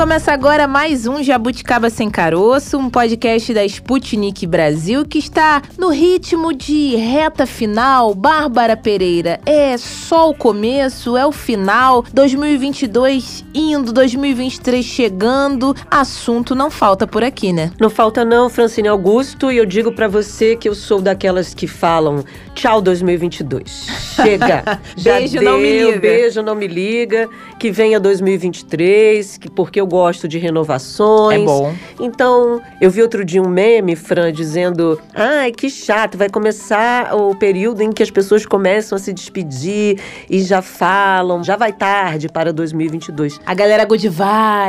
Começa agora mais um Jabuticaba Sem Caroço, um podcast da Sputnik Brasil que está no ritmo de reta final. Bárbara Pereira, é só o começo, é o final. 2022 indo, 2023 chegando. Assunto não falta por aqui, né? Não falta não, Francine Augusto, e eu digo para você que eu sou daquelas que falam tchau 2022. Chega. Beijo, deu, não me liga. Beijo, não me liga. Que venha 2023, que porque eu gosto de renovações. É bom. Então, eu vi outro dia um meme, Fran, dizendo: ai, que chato, vai começar o período em que as pessoas começam a se despedir e já falam, já vai tarde para 2022. A galera good vibes.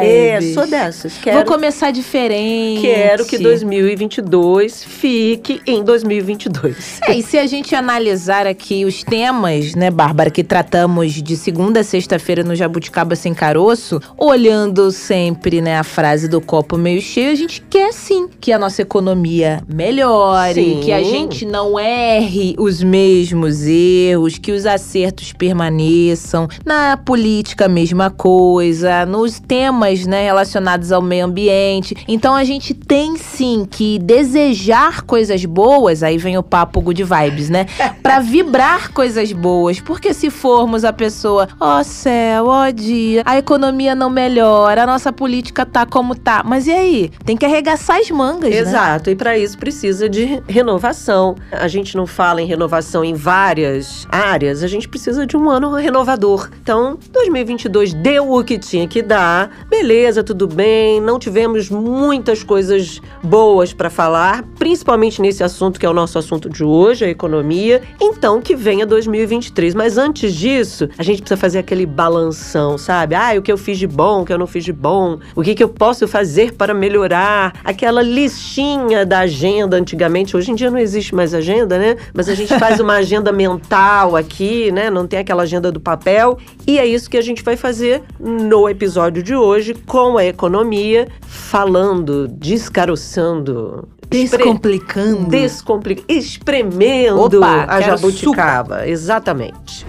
É, sou dessas. Quero, Vou começar diferente. quero que 2022 fique em 2022. É, e se a gente analisar aqui os temas, né, Bárbara, que tratamos de segunda a sexta-feira no Jabuticaba Sem Caroço, olhando sempre, né, a frase do copo meio cheio, a gente quer sim que a nossa economia melhore, Sim. que a gente não erre os mesmos erros, que os acertos permaneçam. Na política, a mesma coisa, nos temas, né, relacionados ao meio ambiente. Então a gente tem sim que desejar coisas boas, aí vem o papo good vibes, né? Pra vibrar coisas boas, porque se formos a pessoa, ó céu, ó dia, a economia não melhora, nossa política tá como tá. Mas e aí? Tem que arregaçar as mangas, né? Exato, e para isso precisa de renovação. A gente não fala em renovação em várias áreas, a gente precisa de um ano renovador. Então, 2022 deu o que tinha que dar, beleza, tudo bem, não tivemos muitas coisas boas para falar, principalmente nesse assunto que é o nosso assunto de hoje, a economia. Então, que venha 2023. Mas antes disso, a gente precisa fazer aquele balanção, sabe? Ah, o que eu fiz de bom, o que eu não fiz de bom, o que, que eu posso fazer para melhorar, aquela listinha da agenda antigamente. Hoje em dia não existe mais agenda, né? Mas a gente faz uma agenda mental aqui, né? Não tem aquela agenda do papel. E é isso que a gente vai fazer no episódio de hoje com a economia, falando, descaroçando. Descomplicando. Descomplica, espremendo Opa, a jabuticaba. Exatamente.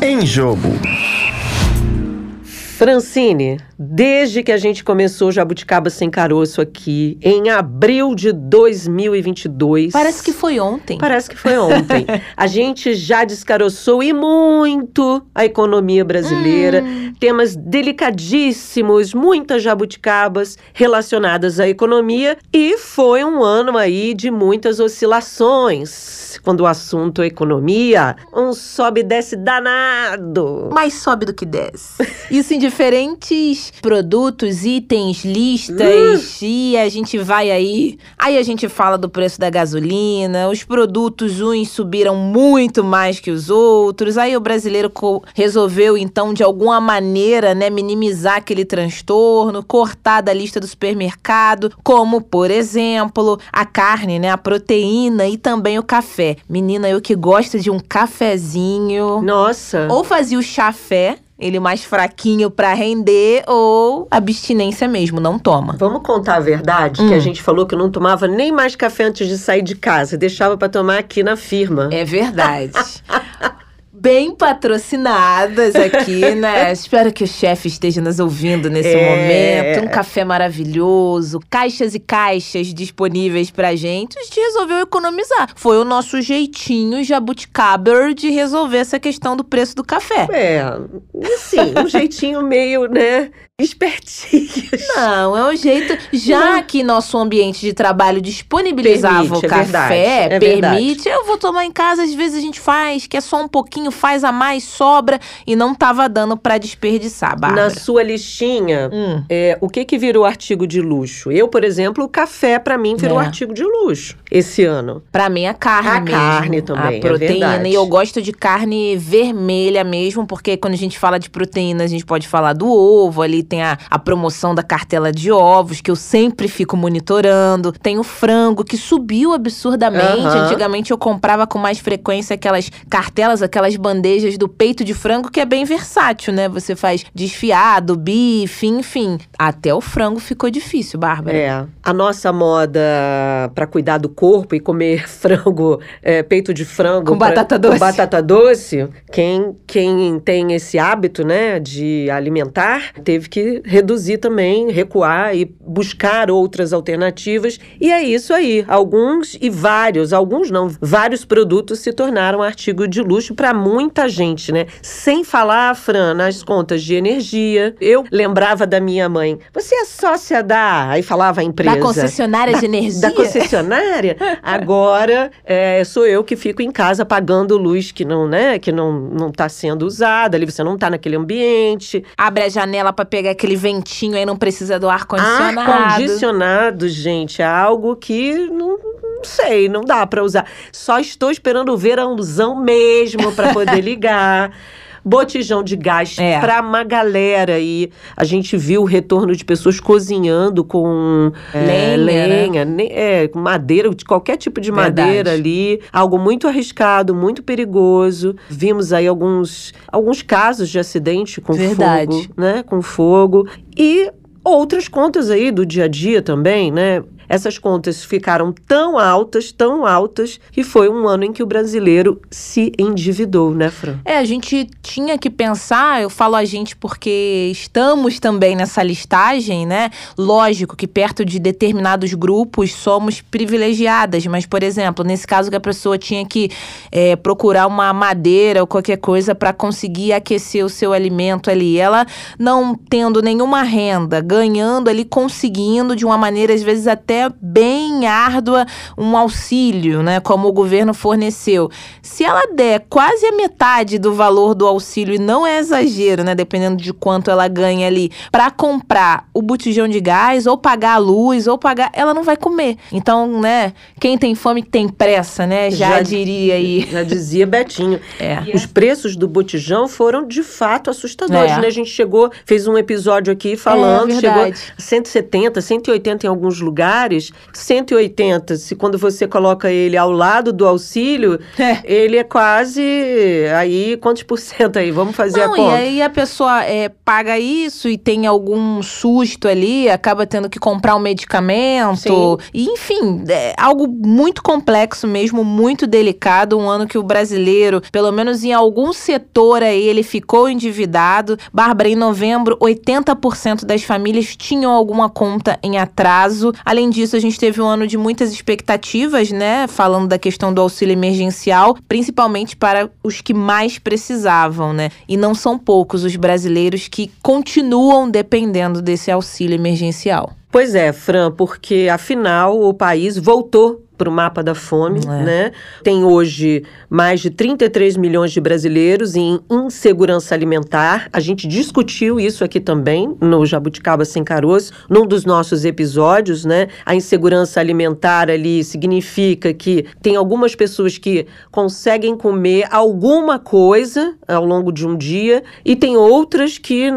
Em jogo. Francine, desde que a gente começou o Jabuticaba Sem Caroço aqui, em abril de 2022. Parece que foi ontem. Parece que foi ontem. a gente já descaroçou e muito a economia brasileira. Hum. Temas delicadíssimos, muitas jabuticabas relacionadas à economia. E foi um ano aí de muitas oscilações. Quando o assunto é economia, um sobe e desce danado. mais sobe do que desce. Isso em diferentes produtos, itens, listas. E a gente vai aí. Aí a gente fala do preço da gasolina. Os produtos, uns subiram muito mais que os outros. Aí o brasileiro resolveu, então, de alguma maneira, né, minimizar aquele transtorno, cortar da lista do supermercado, como, por exemplo, a carne, né, a proteína e também o café. Menina, eu que gosto de um cafezinho. Nossa. Ou fazia o chafé, ele mais fraquinho pra render, ou abstinência mesmo, não toma. Vamos contar a verdade? Que Hum. a gente falou que não tomava nem mais café antes de sair de casa. Deixava pra tomar aqui na firma. É verdade. Bem patrocinadas aqui, né? Espero que o chefe esteja nos ouvindo nesse É. momento. Um café maravilhoso, caixas e caixas disponíveis pra gente. A gente resolveu economizar. Foi o nosso jeitinho jabuticaber de resolver essa questão do preço do café. É, assim, um jeitinho meio, né, espertinho. Não, é um jeito. Já que nosso ambiente de trabalho disponibilizava Permite, o é café, verdade, é permite. Eu vou tomar em casa, às vezes a gente faz, que é só um pouquinho, faz a mais, sobra, e não tava dando pra desperdiçar, Bárbara. Na sua listinha, Hum. é, o que que virou artigo de luxo? Eu, por exemplo, o café pra mim virou É. artigo de luxo esse ano. Pra mim, a carne A mesmo. carne também, A é proteína. verdade. e eu gosto de carne vermelha mesmo, porque quando a gente fala de proteína, a gente pode falar do ovo ali tem a, a promoção da cartela de ovos, que eu sempre fico monitorando. Tem o frango, que subiu absurdamente. Aham. Antigamente eu comprava com mais frequência aquelas cartelas, aquelas bandejas do peito de frango, que é bem versátil, né? Você faz desfiado, bife, enfim. Até o frango ficou difícil, Bárbara. É. A nossa moda pra cuidar do corpo e comer frango, é, peito de frango. Com pra- batata doce. Com batata doce. Quem, quem tem esse hábito, né, de alimentar, teve que reduzir também, recuar e buscar outras alternativas. E é isso aí. Alguns e vários, alguns não, vários produtos se tornaram artigo de luxo pra muita gente, né? Sem falar, Fran, nas contas de energia. Eu lembrava da minha mãe. Você é sócia da. Aí falava a empresa. Da concessionária de energia. Da concessionária. Agora é, sou eu que fico em casa pagando luz que não, né, que não, não tá sendo usada. Ali você não tá naquele ambiente. Abre a janela pra pegar aquele ventinho aí, não precisa do ar-condicionado. Ar-condicionado, gente, é algo que não, não sei, não dá pra usar. Só estou esperando o verãozão mesmo pra poder ligar. Botijão de gás É. pra uma galera aí. A gente viu o retorno de pessoas cozinhando com é, Lenha, né? lenha, ne- é, com madeira, de qualquer tipo de Verdade. madeira ali. Algo muito arriscado, muito perigoso. Vimos aí alguns, alguns casos de acidente com Verdade. fogo, né? Com fogo. E outras contas aí do dia a dia também, né? Essas contas ficaram tão altas, tão altas, que foi um ano em que o brasileiro se endividou, né, Fran? É, a gente tinha que pensar, eu falo a gente porque estamos também nessa listagem, né? Lógico que perto de determinados grupos somos privilegiadas, mas, por exemplo, nesse caso que a pessoa tinha que é, procurar uma madeira ou qualquer coisa para conseguir aquecer o seu alimento ali, ela não tendo nenhuma renda, ganhando ali, conseguindo de uma maneira, às vezes, até bem árdua, um auxílio, né? Como o governo forneceu. Se ela der quase a metade do valor do auxílio, e não é exagero, né? Dependendo de quanto ela ganha ali, para comprar o botijão de gás, ou pagar a luz, ou pagar. Ela não vai comer. Então, né? Quem tem fome tem pressa, né? Já, Já- diria aí. Já dizia Betinho. É. Os preços do botijão foram de fato assustadores, É. né? A gente chegou, fez um episódio aqui falando, É chegou a 170, 180 em alguns lugares. 180, se quando você coloca ele ao lado do auxílio, É. ele é quase aí quantos por cento aí? Vamos fazer Não, a e conta. aí a pessoa é, paga isso e tem algum susto ali, acaba tendo que comprar um medicamento. E, enfim, é algo muito complexo mesmo, muito delicado. Um ano que o brasileiro, pelo menos em algum setor aí, ele ficou endividado. Bárbara, em novembro, 80% das famílias tinham alguma conta em atraso. Além disso, a gente teve um ano de muitas expectativas, né? Falando da questão do auxílio emergencial, principalmente para os que mais precisavam, né? E não são poucos os brasileiros que continuam dependendo desse auxílio emergencial. Pois é, Fran, porque afinal o país voltou para o mapa da fome, É. né? Tem hoje mais de 33 milhões de brasileiros em insegurança alimentar. A gente discutiu isso aqui também no Jabuticaba Sem Caroço, num dos nossos episódios, né? A insegurança alimentar ali significa que tem algumas pessoas que conseguem comer alguma coisa ao longo de um dia e tem outras que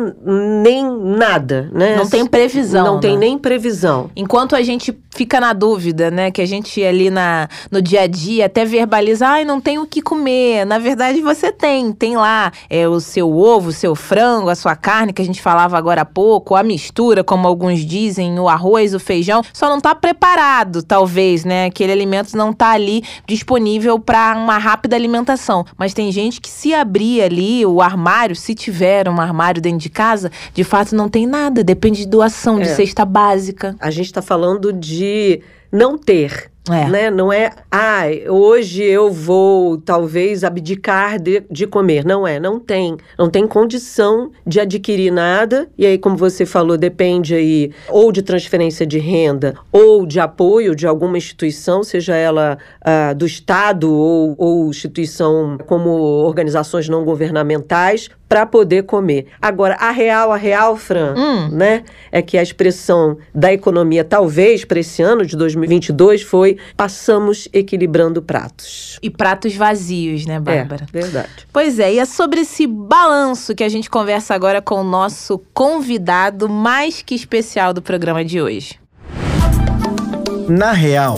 nem nada, né? Não tem previsão. Não tem né? nem previsão. Enquanto a gente fica na dúvida, né? Que a gente ali na, no dia a dia até verbaliza, ai, não tem o que comer. Na verdade, você tem. Tem lá é, o seu ovo, o seu frango, a sua carne, que a gente falava agora há pouco, a mistura, como alguns dizem, o arroz, o feijão. Só não tá preparado, talvez, né? Aquele alimento não tá ali disponível para uma rápida alimentação. Mas tem gente que se abrir ali o armário, se tiver um armário dentro de casa, de fato não tem nada. Depende de doação, de É. cesta básica. A gente está falando de não ter. É. Né? Não é, ah, hoje eu vou talvez abdicar de, de comer. Não é, não tem. Não tem condição de adquirir nada. E aí, como você falou, depende aí ou de transferência de renda ou de apoio de alguma instituição, seja ela ah, do Estado ou, ou instituição como organizações não governamentais, para poder comer. Agora, a real, a real, Fran, Hum. né? É que a expressão da economia, talvez, para esse ano de 2022, foi passamos equilibrando pratos. E pratos vazios, né, Bárbara? É, verdade. Pois é, e é sobre esse balanço que a gente conversa agora com o nosso convidado mais que especial do programa de hoje. Na real.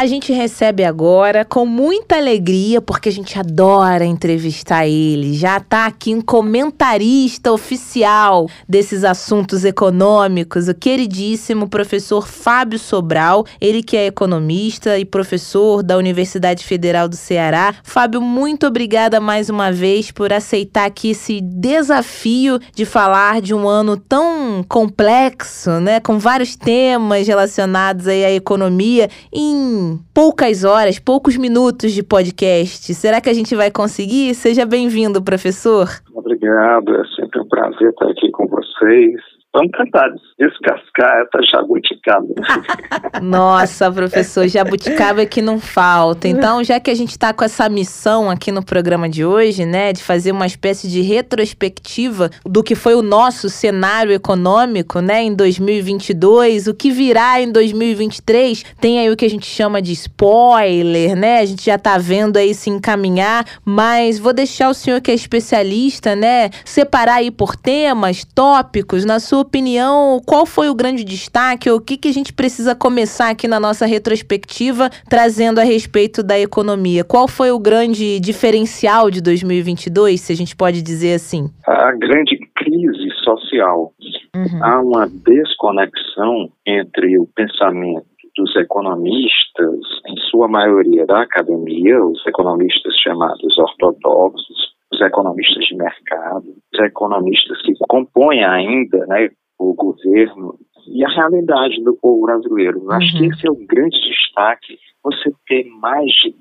A gente recebe agora com muita alegria, porque a gente adora entrevistar ele. Já está aqui um comentarista oficial desses assuntos econômicos, o queridíssimo professor Fábio Sobral, ele que é economista e professor da Universidade Federal do Ceará. Fábio, muito obrigada mais uma vez por aceitar aqui esse desafio de falar de um ano tão complexo, né, com vários temas relacionados aí à economia em poucas horas, poucos minutos de podcast. Será que a gente vai conseguir? Seja bem-vindo, professor. Obrigado, é sempre um prazer estar aqui com vocês. Vamos tentar descascar essa jabuticaba. Nossa, professor, jabuticaba é que não falta. Então, já que a gente está com essa missão aqui no programa de hoje, né, de fazer uma espécie de retrospectiva do que foi o nosso cenário econômico, né, em 2022, o que virá em 2023, tem aí o que a gente chama de spoiler, né? A gente já está vendo aí se encaminhar, mas vou deixar o senhor que é especialista, né, separar aí por temas, tópicos, na sua opinião, qual foi o grande destaque ou o que, que a gente precisa começar aqui na nossa retrospectiva trazendo a respeito da economia? Qual foi o grande diferencial de 2022, se a gente pode dizer assim? A grande crise social. Uhum. Há uma desconexão entre o pensamento dos economistas, em sua maioria da academia, os economistas chamados ortodoxos, os economistas de mercado, os economistas que compõem ainda né, o governo e a realidade do povo brasileiro. Eu acho que uhum. esse é o grande destaque. Você ter mais de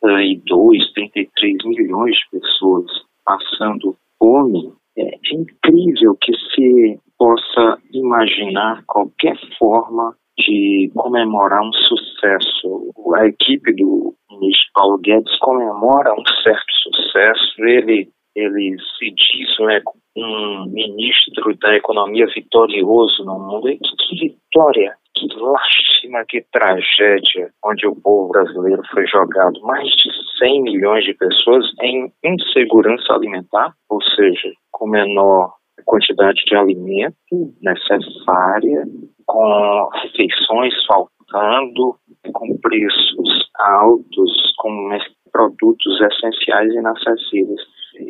32, 33 milhões de pessoas passando fome, é incrível que se possa imaginar qualquer forma de comemorar um sucesso. A equipe do ministro Paulo Guedes comemora um certo sucesso. Ele, ele se diz né, um ministro da economia vitorioso no mundo. E que vitória, que lástima, que tragédia, onde o povo brasileiro foi jogado mais de 100 milhões de pessoas em insegurança alimentar, ou seja, com menor quantidade de alimento necessária, com refeições faltando, com preços altos, com produtos essenciais inacessíveis.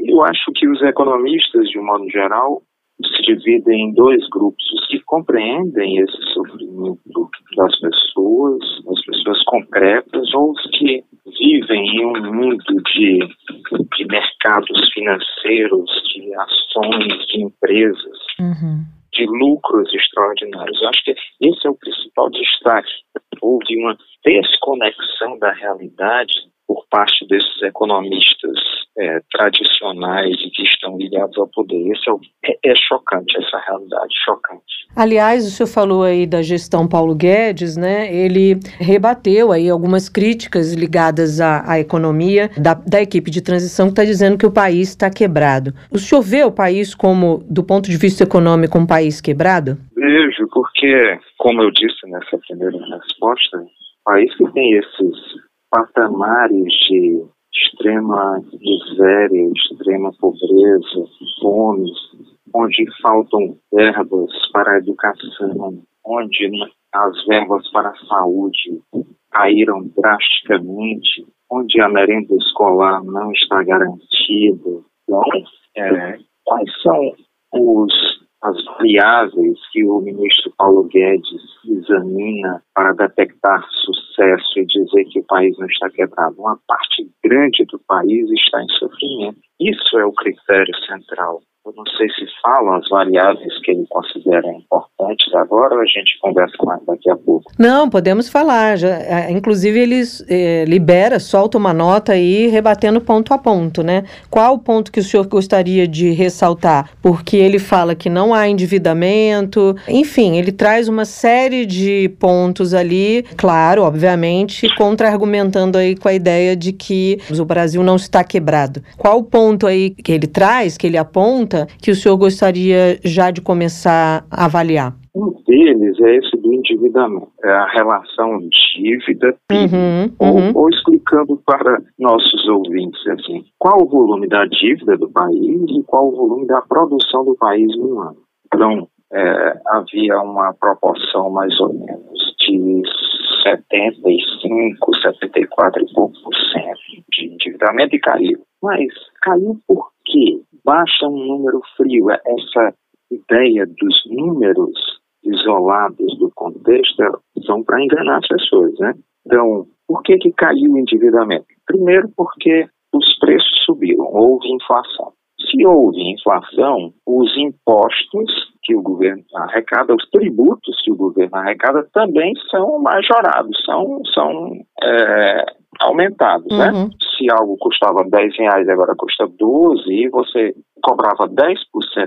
Eu acho que os economistas, de um modo geral, se dividem em dois grupos: os que compreendem esse sofrimento das pessoas, das pessoas concretas, ou os que vivem em um mundo de, de mercados financeiros, de ações, de empresas, uhum. De lucros extraordinários. Eu acho que esse é o principal destaque. Houve uma desconexão da realidade por parte desses economistas é, tradicionais e que estão ligados ao poder. Esse é, é, é, chocante, essa realidade chocante. Aliás, o senhor falou aí da gestão Paulo Guedes, né? Ele rebateu aí algumas críticas ligadas à, à economia da, da, equipe de transição que está dizendo que o país está quebrado. O senhor vê o país como, do ponto de vista econômico, um país quebrado? Vejo, porque, como eu disse nessa primeira resposta, o país que tem esses patamares de extrema miséria, extrema pobreza, fome, onde faltam verbas para a educação, onde as verbas para a saúde caíram drasticamente, onde a merenda escolar não está garantida. Então, é, quais são os as variáveis que o ministro Paulo Guedes examina para detectar sucesso e dizer que o país não está quebrado. Uma parte grande do país está em sofrimento. Isso é o critério central. Eu não sei se falam as variáveis que ele considera importantes agora ou a gente conversa mais daqui a pouco. Não, podemos falar. Já, é, inclusive, ele é, libera, solta uma nota aí rebatendo ponto a ponto, né? Qual o ponto que o senhor gostaria de ressaltar? Porque ele fala que não há endividamento, enfim, ele traz uma série de pontos ali, claro, obviamente, contra-argumentando aí com a ideia de que o Brasil não está quebrado. Qual o ponto aí que ele traz, que ele aponta? Pergunta que o senhor gostaria já de começar a avaliar? Um deles é esse do endividamento, é a relação dívida Uhum, ou, uhum. ou explicando para nossos ouvintes assim, qual o volume da dívida do país e qual o volume da produção do país no ano. Então, é, havia uma proporção mais ou menos de 75, 74 e pouco por cento de endividamento e caiu. Mas caiu por quê? Baixa um número frio. Essa ideia dos números isolados do contexto são para enganar as pessoas, né? Então, por que, que caiu o endividamento? Primeiro, porque os preços subiram, houve inflação. Se houve inflação, os impostos que o governo arrecada, os tributos que o governo arrecada também são majorados, são, são é, aumentados, né? Uhum. Se algo custava 10 reais e agora custa 12 e você cobrava 10%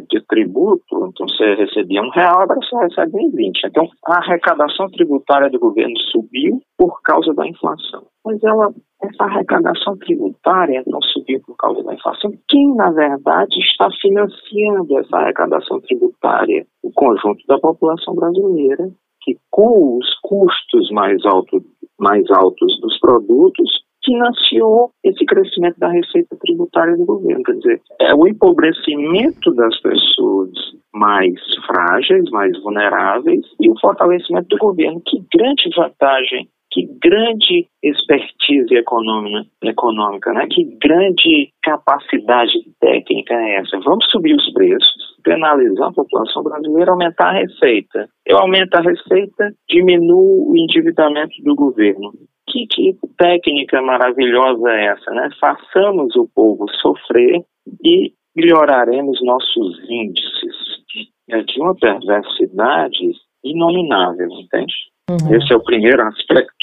de tributo, então você recebia um real, agora você recebe em 20. Então a arrecadação tributária do governo subiu por causa da inflação. Mas ela, essa arrecadação tributária não subiu por causa da inflação. Quem, na verdade, está financiando essa arrecadação tributária? O conjunto da população brasileira, que com os custos mais, alto, mais altos dos produtos financiou esse crescimento da receita tributária do governo. Quer dizer, é o empobrecimento das pessoas mais frágeis, mais vulneráveis e o fortalecimento do governo. Que grande vantagem, que grande expertise econômica, econômica né? que grande capacidade técnica é essa. Vamos subir os preços, penalizar a população brasileira, aumentar a receita. Eu aumento a receita, diminuo o endividamento do governo. Que, que técnica maravilhosa é essa, né? Façamos o povo sofrer e melhoraremos nossos índices é de uma perversidade inominável, entende? Uhum. Esse é o primeiro aspecto.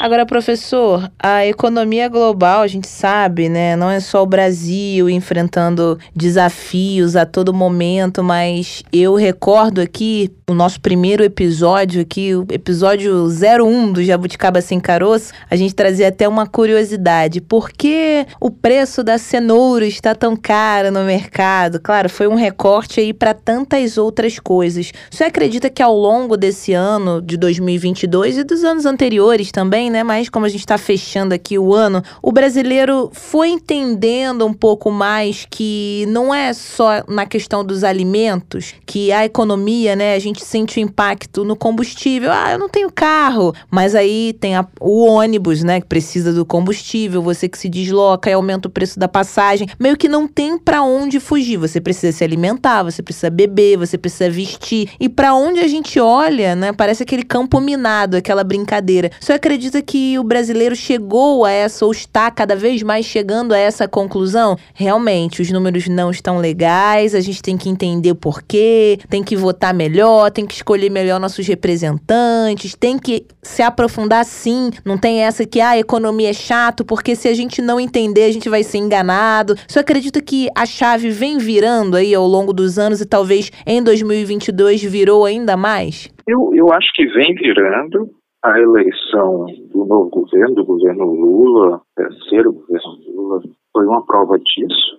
Agora, professor, a economia global, a gente sabe, né? Não é só o Brasil enfrentando desafios a todo momento, mas eu recordo aqui o nosso primeiro episódio aqui, o episódio 01 do Jabuticaba Sem Caroço, a gente trazia até uma curiosidade. Por que o preço da cenoura está tão caro no mercado? Claro, foi um recorte aí para tantas outras coisas. Você acredita que ao longo desse ano de 2022 e dos anos anteriores também, né? Mas como a gente está fechando aqui o ano, o brasileiro foi entendendo um pouco mais que não é só na questão dos alimentos, que a economia, né? A gente sente o impacto no combustível. Ah, eu não tenho carro, mas aí tem a, o ônibus, né? Que precisa do combustível, você que se desloca e aumenta o preço da passagem. Meio que não tem para onde fugir. Você precisa se alimentar, você precisa beber, você precisa vestir. E para onde a gente olha, né? Parece aquele campo minado, aquela brincadeira. Você acredita que o brasileiro chegou a essa, ou está cada vez mais chegando a essa conclusão? Realmente, os números não estão legais, a gente tem que entender o porquê, tem que votar melhor, tem que escolher melhor nossos representantes, tem que se aprofundar sim. Não tem essa que ah, a economia é chato, porque se a gente não entender, a gente vai ser enganado. Você acredita que a chave vem virando aí ao longo dos anos e talvez em 2022 virou ainda mais? Eu, eu acho que vem virando. A eleição do novo governo, do governo Lula, terceiro governo Lula, foi uma prova disso.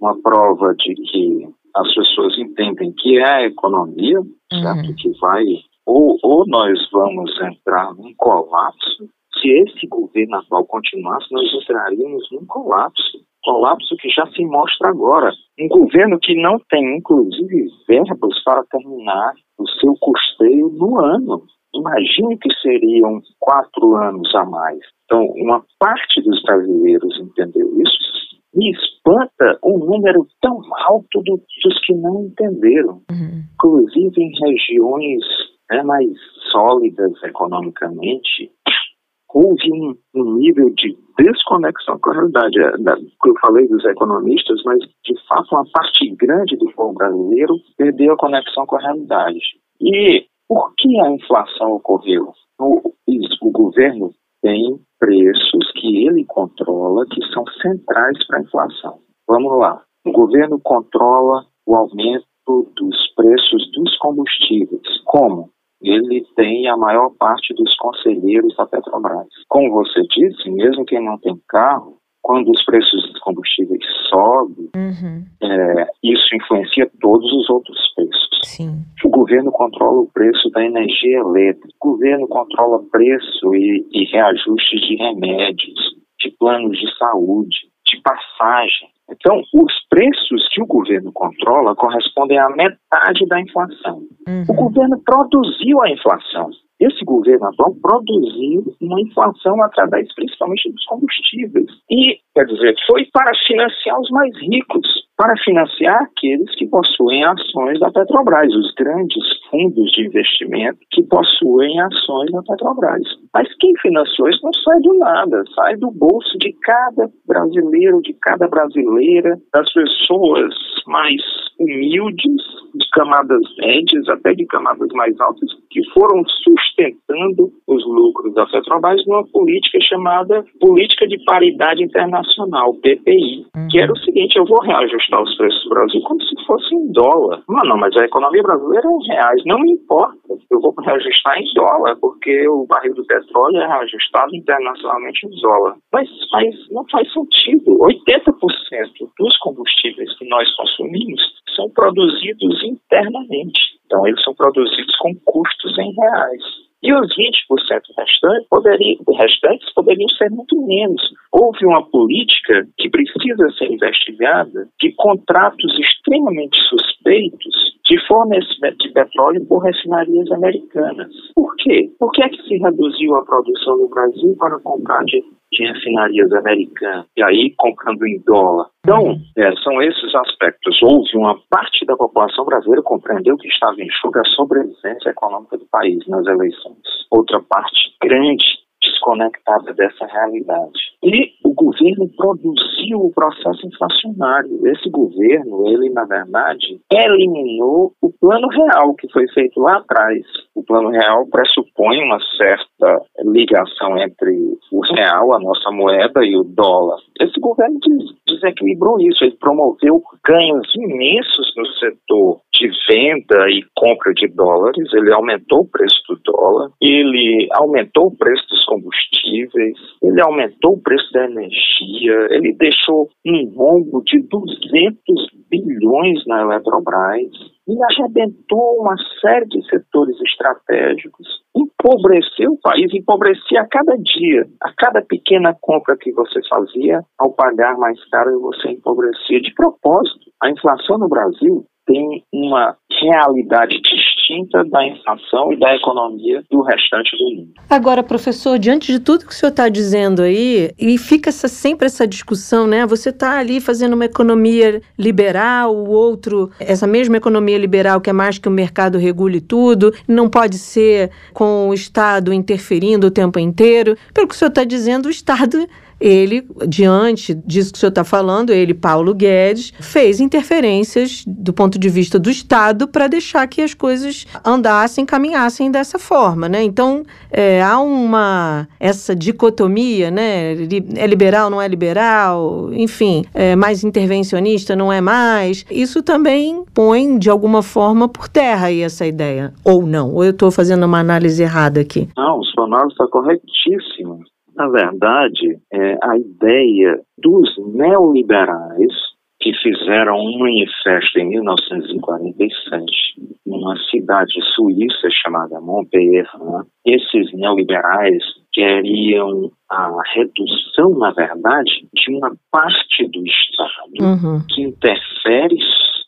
Uma prova de que as pessoas entendem que é a economia, certo? Que vai. Ou, ou nós vamos entrar num colapso. Se esse governo atual continuasse, nós entraríamos num colapso. Colapso que já se mostra agora. Um governo que não tem, inclusive, verbos para terminar o seu custeio no ano. Imagine que seriam quatro anos a mais. Então, uma parte dos brasileiros entendeu isso. Me espanta um número tão alto do, dos que não entenderam. Uhum. Inclusive em regiões né, mais sólidas economicamente, houve um, um, nível de desconexão com a realidade. É, eu falei dos economistas, mas de fato uma parte grande do povo brasileiro perdeu a conexão com a realidade. E por que a inflação ocorreu? O, o governo tem preços que ele controla que são centrais para a inflação. Vamos lá. O governo controla o aumento dos preços dos combustíveis. Como? Ele tem a maior parte dos conselheiros da Petrobras. Como você disse, mesmo quem não tem carro, quando os preços dos combustíveis sobem, Uhum. é, isso influencia todos os outros preços. Sim. O governo controla o preço da energia elétrica, o governo controla preço e, e reajustes de remédios, de planos de saúde, de passagem. Então, os preços que o governo controla correspondem à metade da inflação. Uhum. O governo produziu a inflação. Esse governo atual produziu uma inflação através principalmente dos combustíveis. E, quer dizer, foi para financiar os mais ricos, para financiar aqueles que possuem ações da Petrobras, os grandes fundos de investimento que possuem ações da Petrobras. Mas quem financiou isso não sai do nada, sai do bolso de cada brasileiro, de cada brasileira, das pessoas mais humildes, de camadas médias, até de camadas mais altas, que foram sustentando os lucros da Petrobras numa política chamada Política de Paridade Internacional, PPI, uhum. que era o seguinte, eu vou reajustar os preços do Brasil como se fosse em dólar. Não, não, mas a economia brasileira é em reais, não me importa, eu vou reajustar em dólar, porque o barril do petróleo é reajustado internacionalmente em dólar. Mas, mas não faz sentido. 80% dos combustíveis que nós consumimos produzidos internamente. Então, eles são produzidos com custos em reais. E os 20% restantes poderiam, restantes poderiam ser muito menos. Houve uma política que precisa ser investigada de contratos extremamente suspeitos de fornecimento de petróleo por refinarias americanas. Por quê? Por que é que se reduziu a produção no Brasil para comprar de de refinarias americanas, e aí comprando em dólar. Então, é, são esses aspectos. Houve uma parte da população brasileira compreendeu que estava em jogo a sobrevivência econômica do país nas eleições. Outra parte grande desconectada dessa realidade. E o governo produziu o processo inflacionário. Esse governo, ele, na verdade, eliminou o plano real que foi feito lá atrás. O plano real pressupõe uma certa ligação entre o real, a nossa moeda, e o dólar. Esse governo desequilibrou isso. Ele promoveu ganhos imensos no setor de venda e compra de dólares, ele aumentou o preço do dólar, ele aumentou o preço dos combustíveis, ele aumentou o preço da energia, ele deixou um rombo de 200 bilhões na Eletrobras e arrebentou uma série de setores estratégicos, empobreceu o país, empobrecia a cada dia. A cada pequena compra que você fazia, ao pagar mais caro, você empobrecia de propósito. A inflação no Brasil tem uma realidade distinta da inflação e da economia do restante do mundo. Agora, professor, diante de tudo que o senhor está dizendo aí, e fica essa, sempre essa discussão, né? Você está ali fazendo uma economia liberal, o outro, essa mesma economia liberal que é mais que o mercado regule tudo, não pode ser com o Estado interferindo o tempo inteiro. Pelo que o senhor está dizendo, o Estado ele, diante disso que o senhor está falando, ele, Paulo Guedes, fez interferências do ponto de vista do Estado para deixar que as coisas andassem, caminhassem dessa forma, né? Então, é, há uma, essa dicotomia, né? É liberal, não é liberal, enfim, é mais intervencionista, não é mais. Isso também põe, de alguma forma, por terra aí essa ideia, ou não? Ou eu estou fazendo uma análise errada aqui? Não, sua análise está corretíssima. Na verdade, é, a ideia dos neoliberais que fizeram um manifesto em 1947 numa cidade suíça chamada Montpellier. Esses neoliberais queriam a redução, na verdade, de uma parte do Estado uhum. que interfere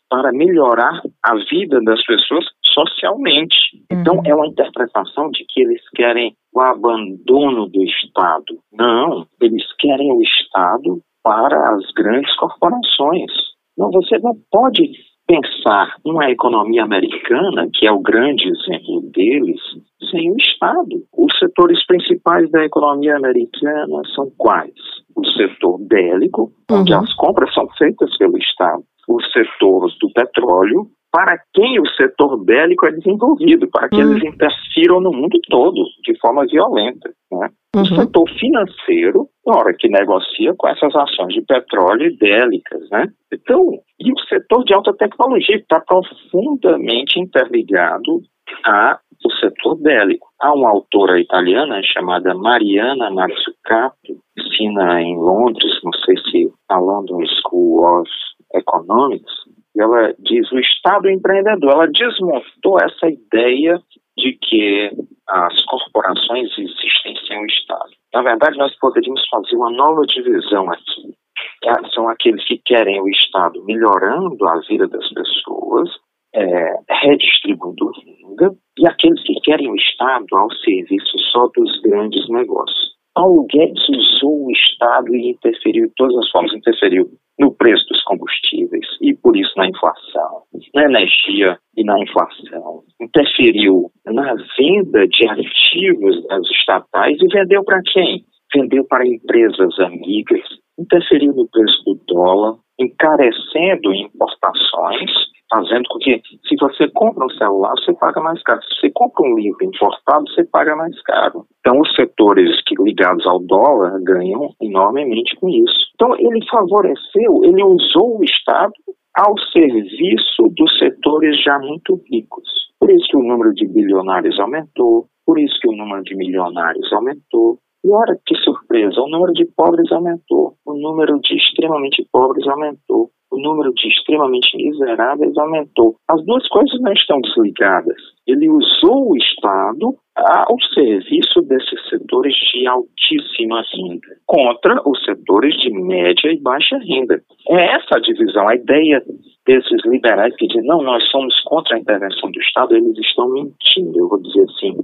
para melhorar a vida das pessoas socialmente. Então, uhum. é uma interpretação de que eles querem o abandono do Estado. Não, eles querem o Estado para as grandes corporações. Não, você não pode pensar uma economia americana, que é o grande exemplo deles, sem o Estado. Os setores principais da economia americana são quais? O setor bélico, uhum. onde as compras são feitas pelo Estado. O setor do petróleo, para quem o setor bélico é desenvolvido, para que uhum. eles interfiram no mundo todo de forma violenta. Né? Uhum. O setor financeiro, na hora que negocia com essas ações de petróleo bélicas. Né? Então, e o setor de alta tecnologia está profundamente interligado ao setor bélico. Há uma autora italiana chamada Mariana Mazzucato, ensina em Londres, não sei se a London School of Economics, ela diz o Estado empreendedor. Ela desmontou essa ideia de que as corporações existem sem o Estado. Na verdade, nós poderíamos fazer uma nova divisão aqui. É, são aqueles que querem o Estado melhorando a vida das pessoas, é, redistribuindo renda, e aqueles que querem o Estado ao serviço só dos grandes negócios. Paulo Guedes usou o Estado e interferiu de todas as formas, interferiu no preço dos combustíveis e por isso na inflação, na energia e na inflação. Interferiu na venda de ativos das estatais e vendeu para quem? Vendeu para empresas amigas, interferiu no preço do dólar, encarecendo importações fazendo com que, se você compra um celular, você paga mais caro. Se você compra um livro importado, você paga mais caro. Então, os setores que, ligados ao dólar ganham enormemente com isso. Então, ele favoreceu, ele usou o Estado ao serviço dos setores já muito ricos. Por isso que o número de bilionários aumentou, por isso que o número de milionários aumentou, e olha que surpresa, o número de pobres aumentou, o número de extremamente pobres aumentou o número de extremamente miseráveis aumentou. As duas coisas não estão desligadas. Ele usou o Estado ao serviço desses setores de altíssima renda, contra os setores de média e baixa renda. É essa a divisão, a ideia desses liberais que dizem, não, nós somos contra a intervenção do Estado, eles estão mentindo, eu vou dizer assim,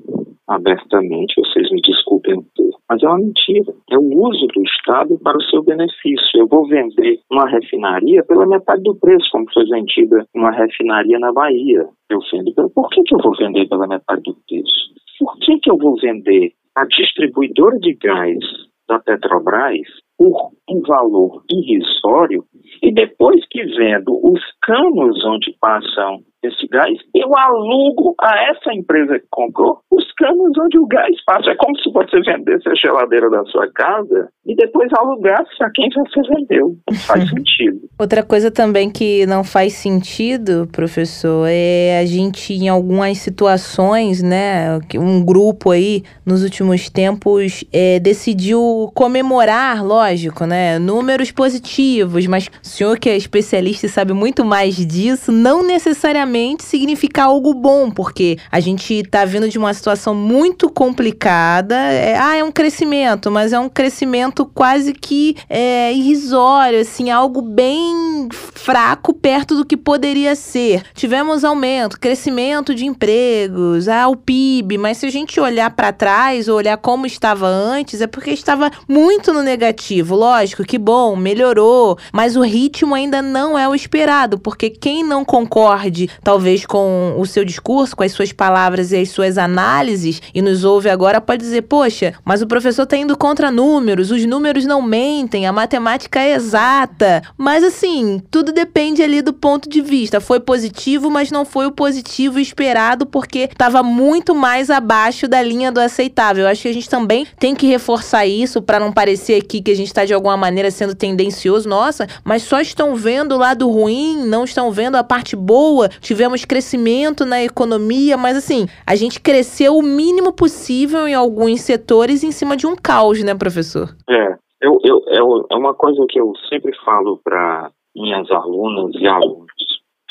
abertamente, vocês me desculpem termo, mas é uma mentira. É o uso do Estado para o seu benefício. Eu vou vender uma refinaria pela metade do preço, como foi vendida uma refinaria na Bahia. Eu vendo pelo... Por que, que eu vou vender pela metade do preço? Por que, que eu vou vender a distribuidora de gás da Petrobras por um valor irrisório e depois que vendo os canos onde passam esse gás, eu alugo a essa empresa que comprou os canos onde o gás passa. É como se você vendesse a geladeira da sua casa e depois alugasse a quem você vendeu. Não faz sentido. Outra coisa também que não faz sentido, professor, é a gente, em algumas situações, né, um grupo aí, nos últimos tempos, é, decidiu comemorar, lógico, né, números positivos, mas o senhor que é especialista e sabe muito mais disso, não necessariamente significa algo bom, porque a gente está vindo de uma situação muito complicada. É, ah, é um crescimento, mas é um crescimento quase que é, irrisório, assim, algo bem fraco perto do que poderia ser. Tivemos aumento, crescimento de empregos, ah, o PIB, mas se a gente olhar para trás ou olhar como estava antes, é porque estava muito no negativo. Lógico, que bom, melhorou, mas o ritmo ainda não é o esperado, porque quem não concorde, talvez, com o seu discurso, com as suas palavras e as suas análises, e nos ouve agora, pode dizer: poxa, mas o professor está indo contra números, os números não mentem, a matemática é exata. Mas assim, tudo depende ali do ponto de vista. Foi positivo, mas não foi o positivo esperado, porque estava muito mais abaixo da linha do aceitável. Eu acho que a gente também tem que reforçar isso para não parecer aqui que a gente está de alguma maneira sendo tendencioso. Nossa, mas só estão vendo o lado ruim, não estão vendo a parte boa. Tivemos crescimento na economia, mas assim, a gente cresceu o mínimo possível em alguns setores em cima de um caos, né, professor? É, eu, eu, eu, é uma coisa que eu sempre falo para minhas alunas e alunos.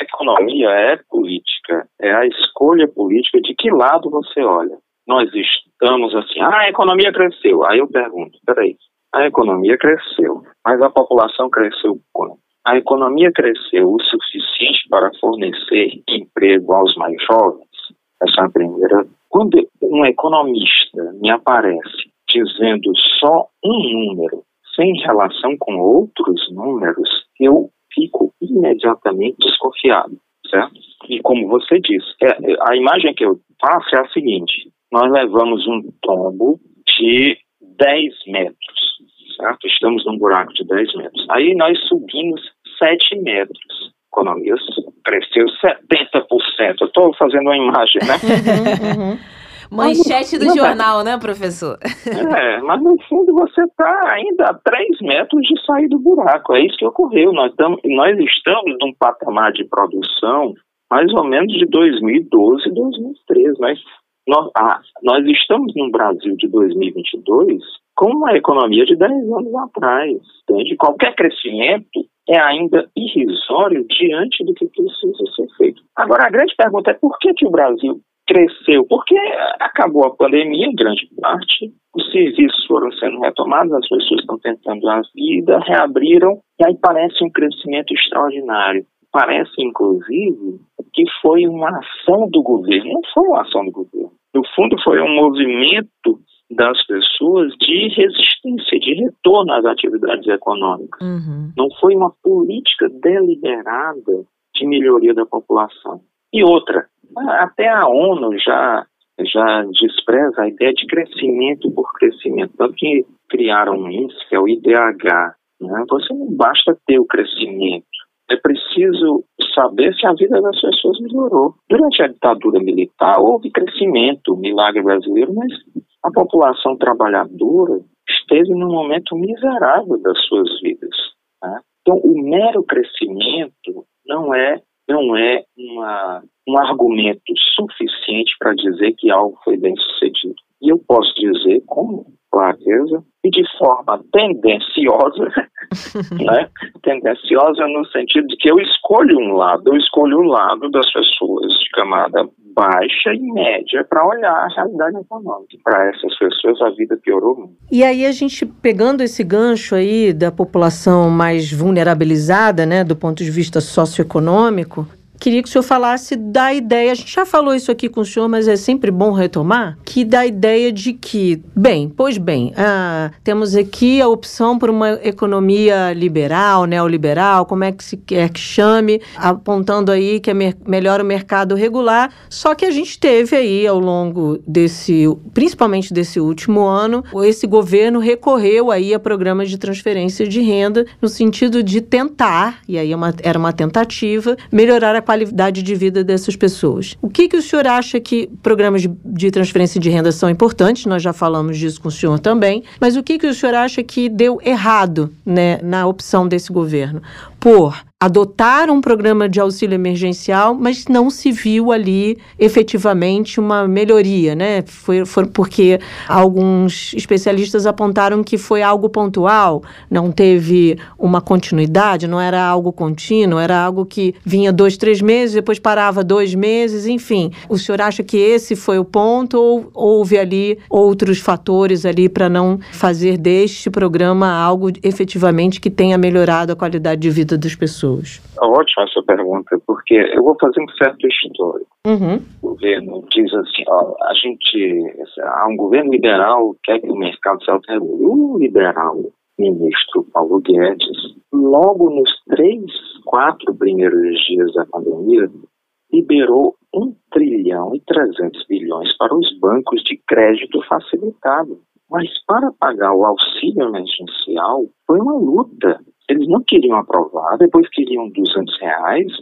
Economia é política, é a escolha política de que lado você olha. Nós estamos assim, ah, a economia cresceu. Aí eu pergunto, peraí, a economia cresceu, mas a população cresceu quanto? A economia cresceu o suficiente para fornecer emprego aos mais jovens? Essa é a primeira. Quando um economista me aparece dizendo só um número, sem relação com outros números, eu fico imediatamente desconfiado, certo? E como você disse, é, é, a imagem que eu faço é a seguinte: nós levamos um tombo de 10 metros, certo? Estamos num buraco de 10 metros. Aí nós subimos 7 metros. A economia cresceu 70%. Eu estou fazendo uma imagem, né? Uhum, uhum. Manchete do jornal, né, professor? É, mas no fundo você está ainda a 3 metros de sair do buraco. É isso que ocorreu. Nós, tam, nós estamos num patamar de produção mais ou menos de 2012 2013. Nós, nós, ah, nós estamos num Brasil de 2022 com uma economia de 10 anos atrás. Entende? Qualquer crescimento é ainda irrisório diante do que precisa ser feito. Agora, a grande pergunta é por que, que o Brasil cresceu? Porque acabou a pandemia, em grande parte, os serviços foram sendo retomados, as pessoas estão tentando a vida, reabriram, e aí parece um crescimento extraordinário. Parece, inclusive, que foi uma ação do governo. Não foi uma ação do governo. No fundo, foi um movimento das pessoas de resistência, de retorno às atividades econômicas. Uhum. Não foi uma política deliberada de melhoria da população. E outra, até a ONU já, já despreza a ideia de crescimento por crescimento. Tanto que criaram um índice, que é o IDH. Né? Você não basta ter o crescimento, é preciso saber se a vida das pessoas melhorou. Durante a ditadura militar houve crescimento, milagre brasileiro, mas a população trabalhadora esteve num momento miserável das suas vidas. Né? Então, o mero crescimento não é não é uma, um argumento suficiente para dizer que algo foi bem sucedido. E eu posso dizer com clareza e de forma tendenciosa, né? tendenciosa no sentido de que eu escolho um lado, eu escolho o lado das pessoas de camada baixa e média para olhar a realidade econômica. Para essas pessoas a vida piorou muito. E aí a gente pegando esse gancho aí da população mais vulnerabilizada, né, do ponto de vista socioeconômico, Queria que o senhor falasse da ideia, a gente já falou isso aqui com o senhor, mas é sempre bom retomar, que da ideia de que, bem, pois bem, ah, temos aqui a opção por uma economia liberal, neoliberal, como é que se quer que chame, apontando aí que é me melhor o mercado regular, só que a gente teve aí ao longo desse, principalmente desse último ano, esse governo recorreu aí a programas de transferência de renda no sentido de tentar, e aí é uma, era uma tentativa, melhorar a qualidade de vida dessas pessoas. O que, que o senhor acha que programas de, de transferência de renda são importantes? Nós já falamos disso com o senhor também. Mas o que, que o senhor acha que deu errado né, na opção desse governo? Por adotar um programa de auxílio emergencial, mas não se viu ali efetivamente uma melhoria, né? Foi, foi porque alguns especialistas apontaram que foi algo pontual, não teve uma continuidade, não era algo contínuo, era algo que vinha dois, três meses, depois parava dois meses, enfim. O senhor acha que esse foi o ponto ou houve ali outros fatores ali para não fazer deste programa algo efetivamente que tenha melhorado a qualidade de vida das pessoas? pessoas? Ótima essa pergunta, porque eu vou fazer um certo histórico. Uhum. O governo diz assim, ó, a gente, há um governo liberal quer que o mercado se altere. O liberal ministro Paulo Guedes, logo nos três, quatro primeiros dias da pandemia, liberou 1 trilhão e 300 bilhões para os bancos de crédito facilitado. Mas para pagar o auxílio emergencial foi uma luta. Eles não queriam aprovar, depois queriam 200 reais,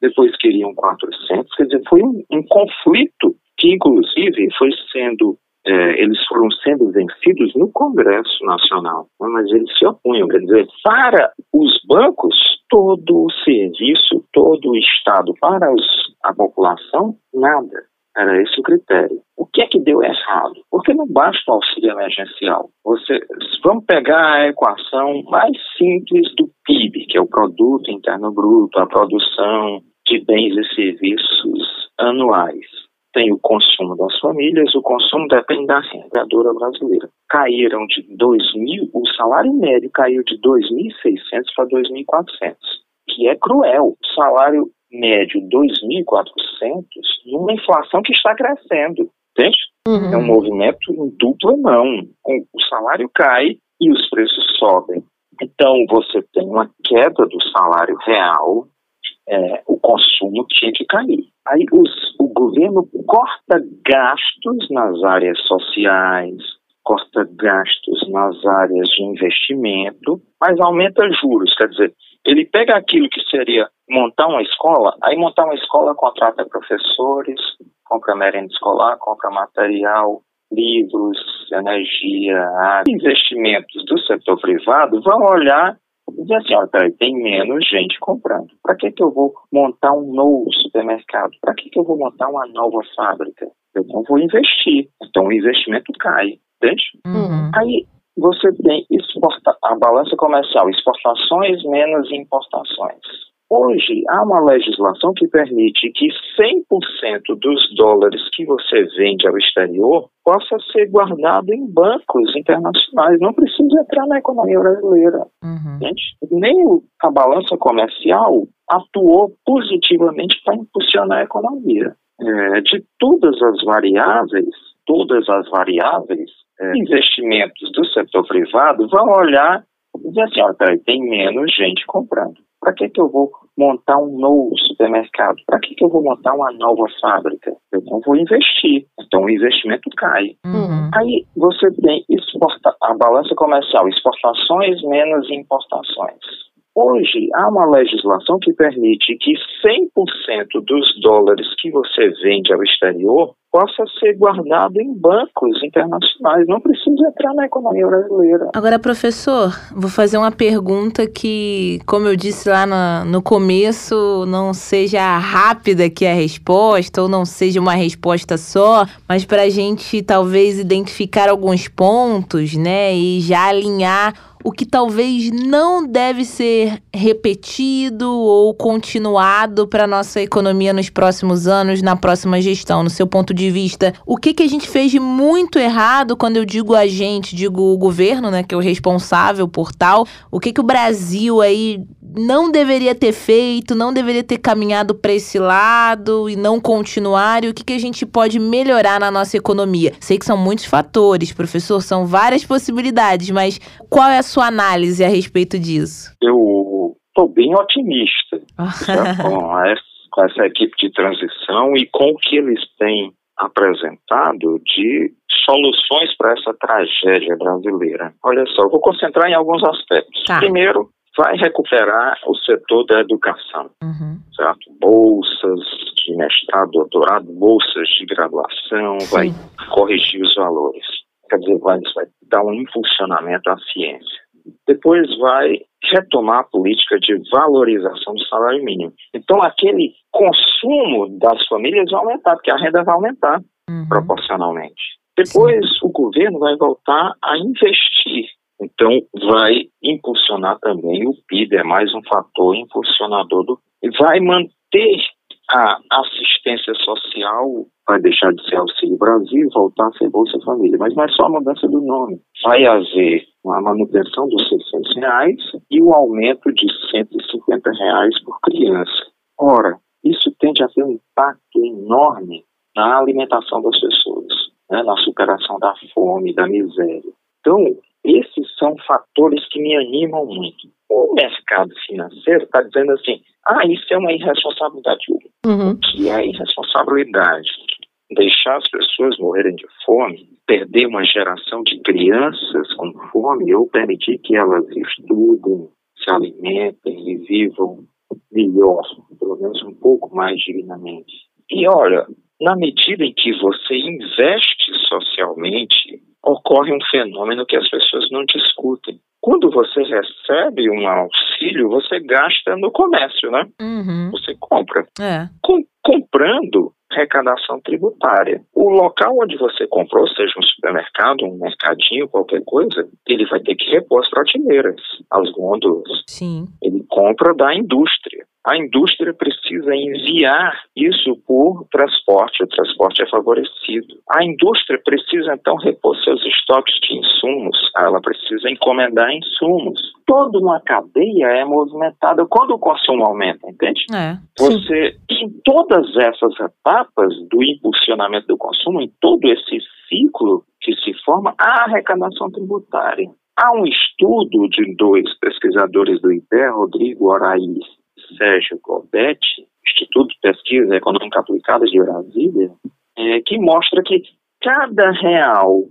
depois queriam 400, quer dizer, foi um, um conflito que, inclusive, foi sendo, é, eles foram sendo vencidos no Congresso Nacional, né, mas eles se opunham, quer dizer, para os bancos, todo o serviço, todo o Estado, para os, a população, nada. Era esse o critério. O que é que deu errado? Porque não basta o auxílio emergencial. Você, vamos pegar a equação mais simples do PIB, que é o Produto Interno Bruto, a produção de bens e serviços anuais. Tem o consumo das famílias, o consumo depende da renda brasileira. Caíram de 2.000, o salário médio caiu de 2.600 para 2.400, que é cruel. O salário médio 2.400 numa inflação que está crescendo. Entende? Uhum. É um movimento em dupla mão. O salário cai e os preços sobem. Então, você tem uma queda do salário real, é, o consumo tinha que cair. Aí os, o governo corta gastos nas áreas sociais, corta gastos nas áreas de investimento, mas aumenta juros. Quer dizer, ele pega aquilo que seria montar uma escola, aí montar uma escola contrata professores, compra merenda escolar, compra material, livros, energia, água. Investimentos do setor privado vão olhar e dizer assim, olha, peraí, tem menos gente comprando. Para que, que eu vou montar um novo supermercado? Para que, que eu vou montar uma nova fábrica? Eu não vou investir. Então o investimento cai, entende? Uhum. Aí você tem exporta a balança comercial, exportações menos importações. Hoje, há uma legislação que permite que 100% dos dólares que você vende ao exterior possa ser guardado em bancos internacionais. Não precisa entrar na economia brasileira. Uhum. Nem a balança comercial atuou positivamente para impulsionar a economia. É, de todas as variáveis, todas as variáveis, é, investimentos do setor privado vão olhar e dizer assim, olha, peraí, tem menos gente comprando. Para que, que eu vou montar um novo supermercado? Para que, que eu vou montar uma nova fábrica? Eu não vou investir. Então o investimento cai. Uhum. Aí você tem exporta a balança comercial, exportações menos importações. Hoje, há uma legislação que permite que 100% dos dólares que você vende ao exterior possa ser guardado em bancos internacionais, não precisa entrar na economia brasileira. Agora, professor, vou fazer uma pergunta que, como eu disse lá no, no começo, não seja rápida aqui a resposta, ou não seja uma resposta só, mas para a gente talvez identificar alguns pontos, né, e já alinhar o que talvez não deve ser repetido ou continuado para nossa economia nos próximos anos, na próxima gestão, no seu ponto de vista? O que, que a gente fez de muito errado quando eu digo a gente, digo o governo, né, que é o responsável por tal? O que, que o Brasil aí não deveria ter feito, não deveria ter caminhado para esse lado e não continuar? E o que, que a gente pode melhorar na nossa economia? Sei que são muitos fatores, professor, são várias possibilidades, mas qual é a sua análise a respeito disso? Eu estou bem otimista com, essa, com essa equipe de transição e com o que eles têm apresentado de soluções para essa tragédia brasileira. Olha só, vou concentrar em alguns aspectos. Tá. Primeiro, vai recuperar o setor da educação, uhum. certo? Bolsas de mestrado, doutorado, bolsas de graduação, Sim. vai corrigir os valores. Quer dizer, vai, vai dar um impulsionamento à ciência. Depois vai retomar a política de valorização do salário mínimo. Então, aquele consumo das famílias vai aumentar, porque a renda vai aumentar uhum. proporcionalmente. Depois, Sim. o governo vai voltar a investir então, vai impulsionar também o PIB, é mais um fator impulsionador do vai manter a assistência social, vai deixar de ser Auxílio Brasil, voltar a ser Bolsa Família, mas não é só a mudança do nome. Vai haver a manutenção dos 600 reais e o aumento de 150 reais por criança. Ora, isso tende a ter um impacto enorme na alimentação das pessoas, né, na superação da fome, da miséria. Então, esses são fatores que me animam muito. O mercado financeiro está dizendo assim: ah, isso é uma irresponsabilidade. Uhum. O que é irresponsabilidade? Deixar as pessoas morrerem de fome, perder uma geração de crianças com fome, ou permitir que elas estudem, se alimentem e vivam melhor, pelo menos um pouco mais dignamente. E olha, na medida em que você investe socialmente, ocorre um fenômeno que as pessoas não discutem. Quando você recebe um auxílio, você gasta no comércio, né? Uhum. Você compra. É. Com, comprando, arrecadação tributária. O local onde você comprou, seja um supermercado, um mercadinho, qualquer coisa, ele vai ter que repor as prateleiras, as gôndolas. Sim. Ele compra da indústria a indústria precisa enviar isso por transporte, o transporte é favorecido. A indústria precisa então repor seus estoques de insumos, ela precisa encomendar insumos. Toda uma cadeia é movimentada quando o consumo aumenta, entende? É, Você, em todas essas etapas do impulsionamento do consumo, em todo esse ciclo que se forma, há arrecadação tributária. Há um estudo de dois pesquisadores do IPE, Rodrigo Oraís Sérgio Gorbetti, Instituto de Pesquisa Econômica Aplicada de Brasília, é, que mostra que cada real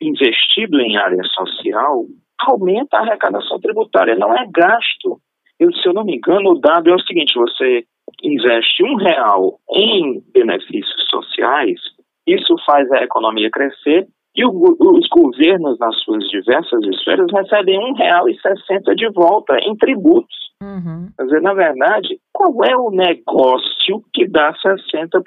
investido em área social aumenta a arrecadação tributária, não é gasto. Eu, se eu não me engano, o dado é o seguinte: você investe um real em benefícios sociais, isso faz a economia crescer e o, os governos, nas suas diversas esferas, recebem um real e sessenta de volta em tributos. Uhum. Quer dizer, na verdade, qual é o negócio que dá 60%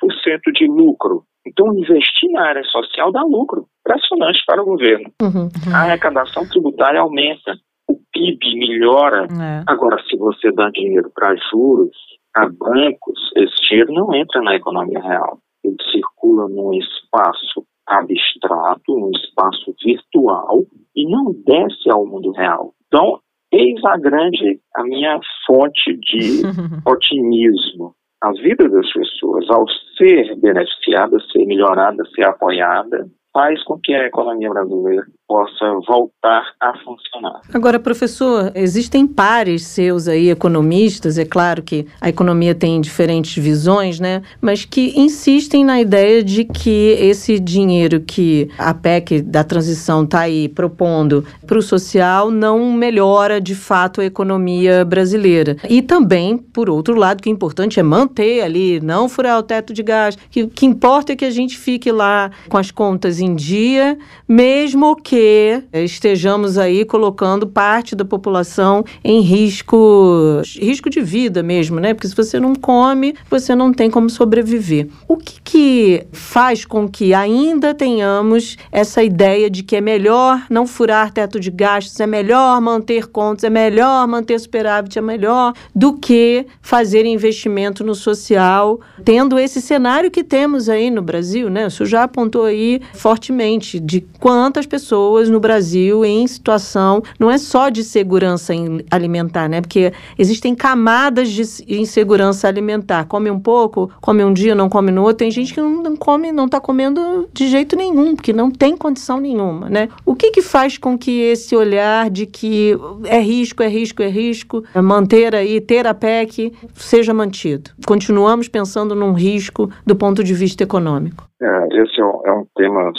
de lucro? Então, investir na área social dá lucro. impressionante para o governo. Uhum. A arrecadação tributária aumenta, o PIB melhora. É. Agora, se você dá dinheiro para juros, a bancos, esse dinheiro não entra na economia real. Ele circula num espaço abstrato, num espaço virtual e não desce ao mundo real. Então, eis a grande, a minha fonte de otimismo. A vida das pessoas, ao ser beneficiada, ser melhorada, ser apoiada, faz com que a economia brasileira possa voltar a funcionar. Agora, professor, existem pares seus aí, economistas, é claro que a economia tem diferentes visões, né? Mas que insistem na ideia de que esse dinheiro que a PEC da transição está aí propondo para o social não melhora de fato a economia brasileira. E também, por outro lado, que é importante é manter ali, não furar o teto de gás, que o que importa é que a gente fique lá com as contas em dia, mesmo que estejamos aí colocando parte da população em risco, risco de vida mesmo, né? Porque se você não come, você não tem como sobreviver. O que, que faz com que ainda tenhamos essa ideia de que é melhor não furar teto de gastos, é melhor manter contas, é melhor manter superávit, é melhor do que fazer investimento no social, tendo esse cenário que temos aí no Brasil, né? O senhor já apontou aí fortemente de quantas pessoas no Brasil em situação não é só de segurança alimentar, né? Porque existem camadas de insegurança alimentar. Come um pouco, come um dia, não come no outro. Tem gente que não, come, não está comendo de jeito nenhum, porque não tem condição nenhuma, né? O que que faz com que esse olhar de que é risco, é risco, é risco, manter aí, ter a PEC, seja mantido? Continuamos pensando num risco do ponto de vista econômico. É, esse é um, é um tema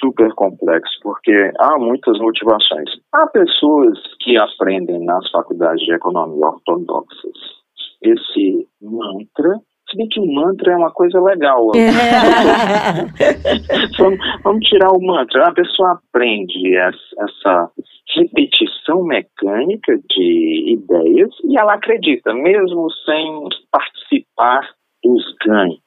super complexo, porque há muitas motivações. Há pessoas que aprendem nas faculdades de economia ortodoxas esse mantra se bem que o mantra é uma coisa legal. É. vamos, vamos, tirar o mantra. A pessoa aprende essa repetição mecânica de ideias e ela acredita, mesmo sem participar dos ganhos.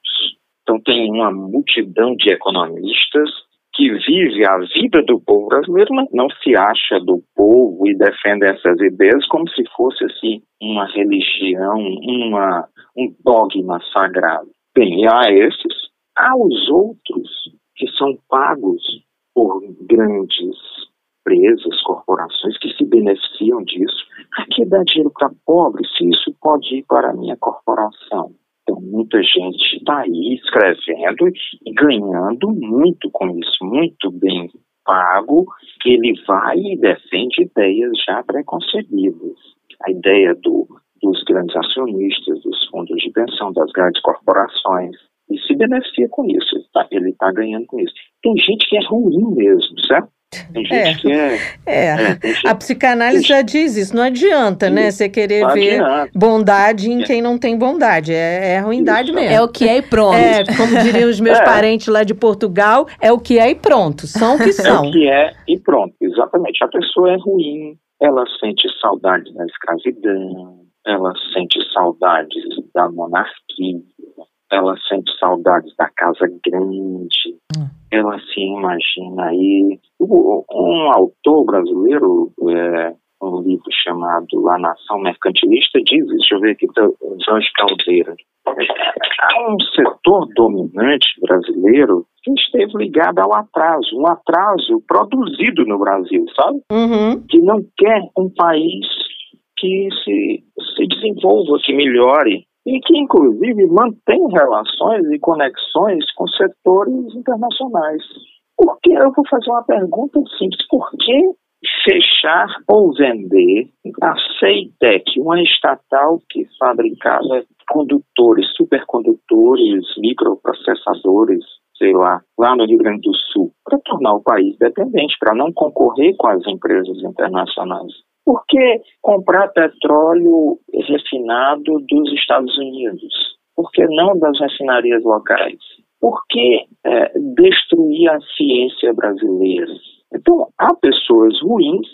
Então, tem uma multidão de economistas que vive a vida do povo brasileiro não, não se acha do povo e defende essas ideias como se fosse assim uma religião, uma, um dogma sagrado. Bem, há esses, há os outros que são pagos por grandes empresas, corporações que se beneficiam disso. Aqui dá dinheiro para pobre se isso pode ir para a minha corporação. Muita gente está aí escrevendo e ganhando muito com isso, muito bem pago, que ele vai e defende ideias já preconcebidas. A ideia do, dos grandes acionistas, dos fundos de pensão, das grandes corporações, e se beneficia com isso, ele está tá ganhando com isso. Tem gente que é ruim mesmo, certo? Tem gente é, que é. É, é gente, a psicanálise já diz isso. Não adianta, né? Você querer ver adianta. bondade em é. quem não tem bondade. É, é ruindade isso. mesmo. É o que é e pronto. É, como diriam os meus é. parentes lá de Portugal, é o que é e pronto. São o que são. É o que é e pronto, exatamente. A pessoa é ruim, ela sente saudade da escravidão, ela sente saudades da monarquia, ela sente saudades da casa grande, hum. ela se imagina aí. Um autor brasileiro, é, um livro chamado La Nação Mercantilista, diz, deixa eu ver aqui, Jorge Caldeira. Há um setor dominante brasileiro que esteve ligado ao atraso, um atraso produzido no Brasil, sabe? Uhum. Que não quer um país que se, se desenvolva, que melhore e que, inclusive, mantém relações e conexões com setores internacionais. Por que? Eu vou fazer uma pergunta simples. Por que fechar ou vender a Ceitec, uma estatal que fabricava condutores, supercondutores, microprocessadores, sei lá, lá no Rio Grande do Sul, para tornar o país dependente, para não concorrer com as empresas internacionais. Por que comprar petróleo refinado dos Estados Unidos? Por que não das refinarias locais? Por que é, destruir a ciência brasileira? Então, há pessoas ruins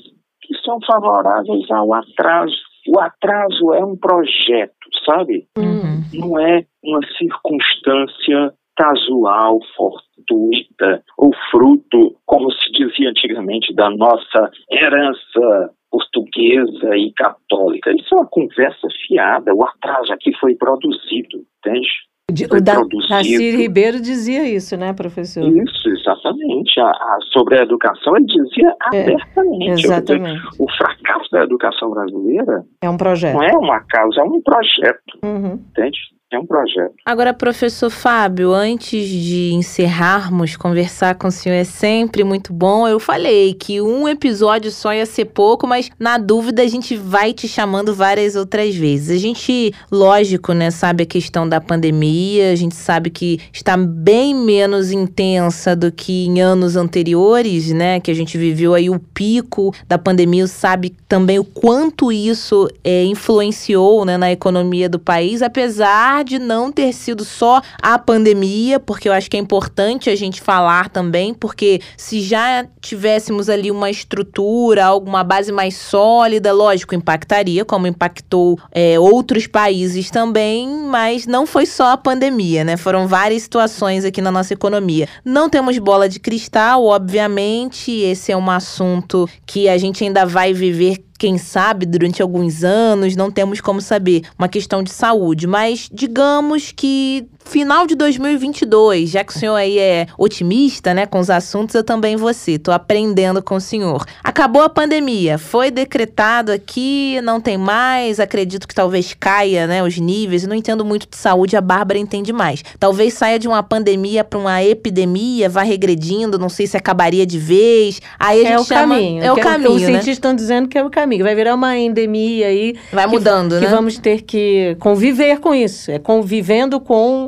que são favoráveis ao atraso. O atraso é um projeto, sabe? Uhum. Não é uma circunstância casual, fortuita, ou fruto, como exclusivamente da nossa herança portuguesa e católica. Isso é uma conversa fiada. O atraso aqui foi produzido, entende? o da, Ribeiro dizia isso, né, professor? Isso, exatamente. A, a, sobre a educação, ele dizia é, abertamente. Exatamente. o fracasso da educação brasileira é um projeto. Não é uma causa, é um projeto. Uhum. Entende? É um projeto. Agora, professor Fábio, antes de encerrarmos, conversar com o senhor é sempre muito bom. Eu falei que um episódio só ia ser pouco, mas na dúvida a gente vai te chamando várias outras vezes. A gente, lógico, né, sabe a questão da pandemia, a gente sabe que está bem menos intensa do que em anos anteriores, né, que a gente viveu aí o pico da pandemia, sabe também o quanto isso é, influenciou, né, na economia do país, apesar apesar de não ter sido só a pandemia, porque eu acho que é importante a gente falar também, porque se já tivéssemos ali uma estrutura, alguma base mais sólida, lógico, impactaria, como impactou é, outros países também, mas não foi só a pandemia, né? Foram várias situações aqui na nossa economia. Não temos bola de cristal, obviamente, esse é um assunto que a gente ainda vai viver quem sabe, durante alguns anos, não temos como saber, uma questão de saúde, mas digamos que final de 2022, já que o senhor aí é otimista, né, com os assuntos, eu também vou ser, tô aprendendo com o senhor. Acabou a pandemia, foi decretado aqui, não tem mais, acredito que talvez caia, né, os níveis, eu não entendo muito de saúde, a Bárbara entende mais. Talvez saia de uma pandemia para uma epidemia, vá regredindo, não sei se acabaria de vez. Aí a é o chama... caminho. É o caminho, Os né? cientistas estão dizendo que é o caminho, vai virar uma endemia aí. Vai mudando, que, né? Que vamos ter que conviver com isso, é convivendo com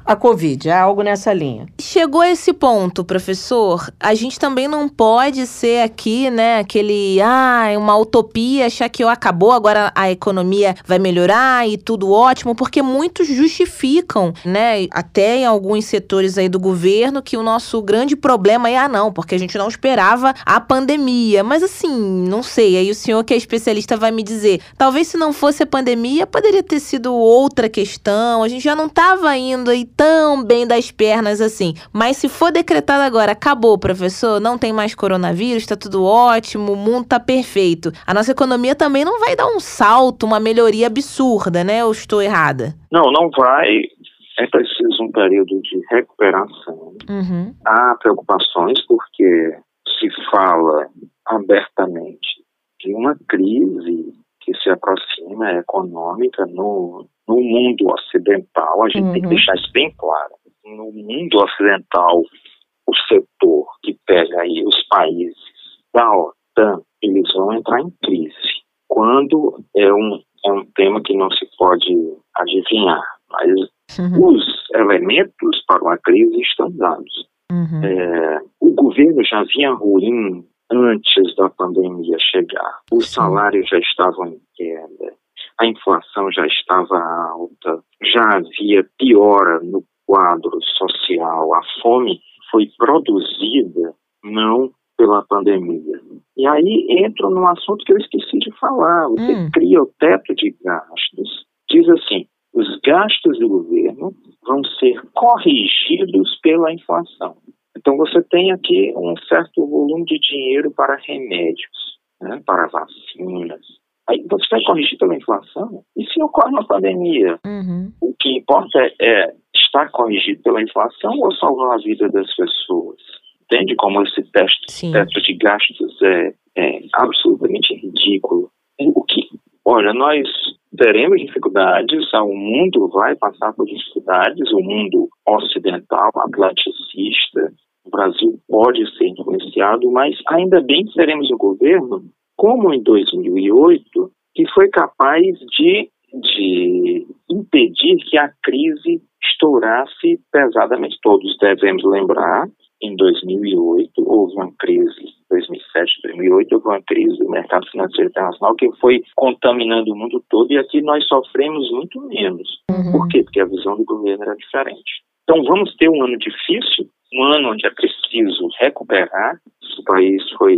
a Covid, é algo nessa linha. Chegou a esse ponto, professor, a gente também não pode ser aqui, né, aquele, ah, uma utopia, achar que acabou, agora a economia vai melhorar e tudo ótimo, porque muitos justificam, né, até em alguns setores aí do governo, que o nosso grande problema é, ah, não, porque a gente não esperava a pandemia. Mas assim, não sei, aí o senhor que é especialista vai me dizer, talvez se não fosse a pandemia, poderia ter sido outra questão, a gente já não estava indo aí tão bem das pernas assim. Mas se for decretado agora, acabou, professor, não tem mais coronavírus, tá tudo ótimo, o mundo tá perfeito. A nossa economia também não vai dar um salto, uma melhoria absurda, né? Ou estou errada? Não, não vai. É preciso um período de recuperação. Uhum. Há preocupações porque se fala abertamente de uma crise que se aproxima econômica no, no mundo ocidental, a gente uhum. tem que uhum. deixar isso bem claro. No mundo ocidental, o setor que pega aí os países da OTAN, eles vão entrar em crise. Quando é um, é um tema que não se pode adivinhar, mas uhum. os elementos para uma crise estão dados. Uhum. É, o governo já vinha ruim antes da pandemia chegar. Os salários já estavam em queda, a inflação já estava alta, já havia piora no quadro social, a fome foi produzida não pela pandemia. E aí entro num assunto que eu esqueci de falar. Você hum. cria o teto de gastos, diz assim: os gastos do governo vão ser corrigidos pela inflação. Então você tem aqui um certo volume de dinheiro para remédios, né, para vacinas. Aí você vai corrigir pela inflação? E se ocorre uma pandemia? Uhum. O que importa é, é estar corrigido pela inflação ou salvar a vida das pessoas? Entende como esse teste, teto de gastos é, é absolutamente ridículo? O que, olha, nós teremos dificuldades, o mundo vai passar por dificuldades, o mundo ocidental, atlanticista, o Brasil pode ser influenciado, mas ainda bem que teremos um governo, como em 2008, que foi capaz de, de impedir que a crise estourasse pesadamente. Todos devemos lembrar, em 2008 houve uma crise, 2007, 2008 houve uma crise do mercado financeiro internacional que foi contaminando o mundo todo e aqui nós sofremos muito menos. Uhum. Por quê? Porque a visão do governo era diferente. Então vamos ter um ano difícil, um ano onde é preciso recuperar. O país foi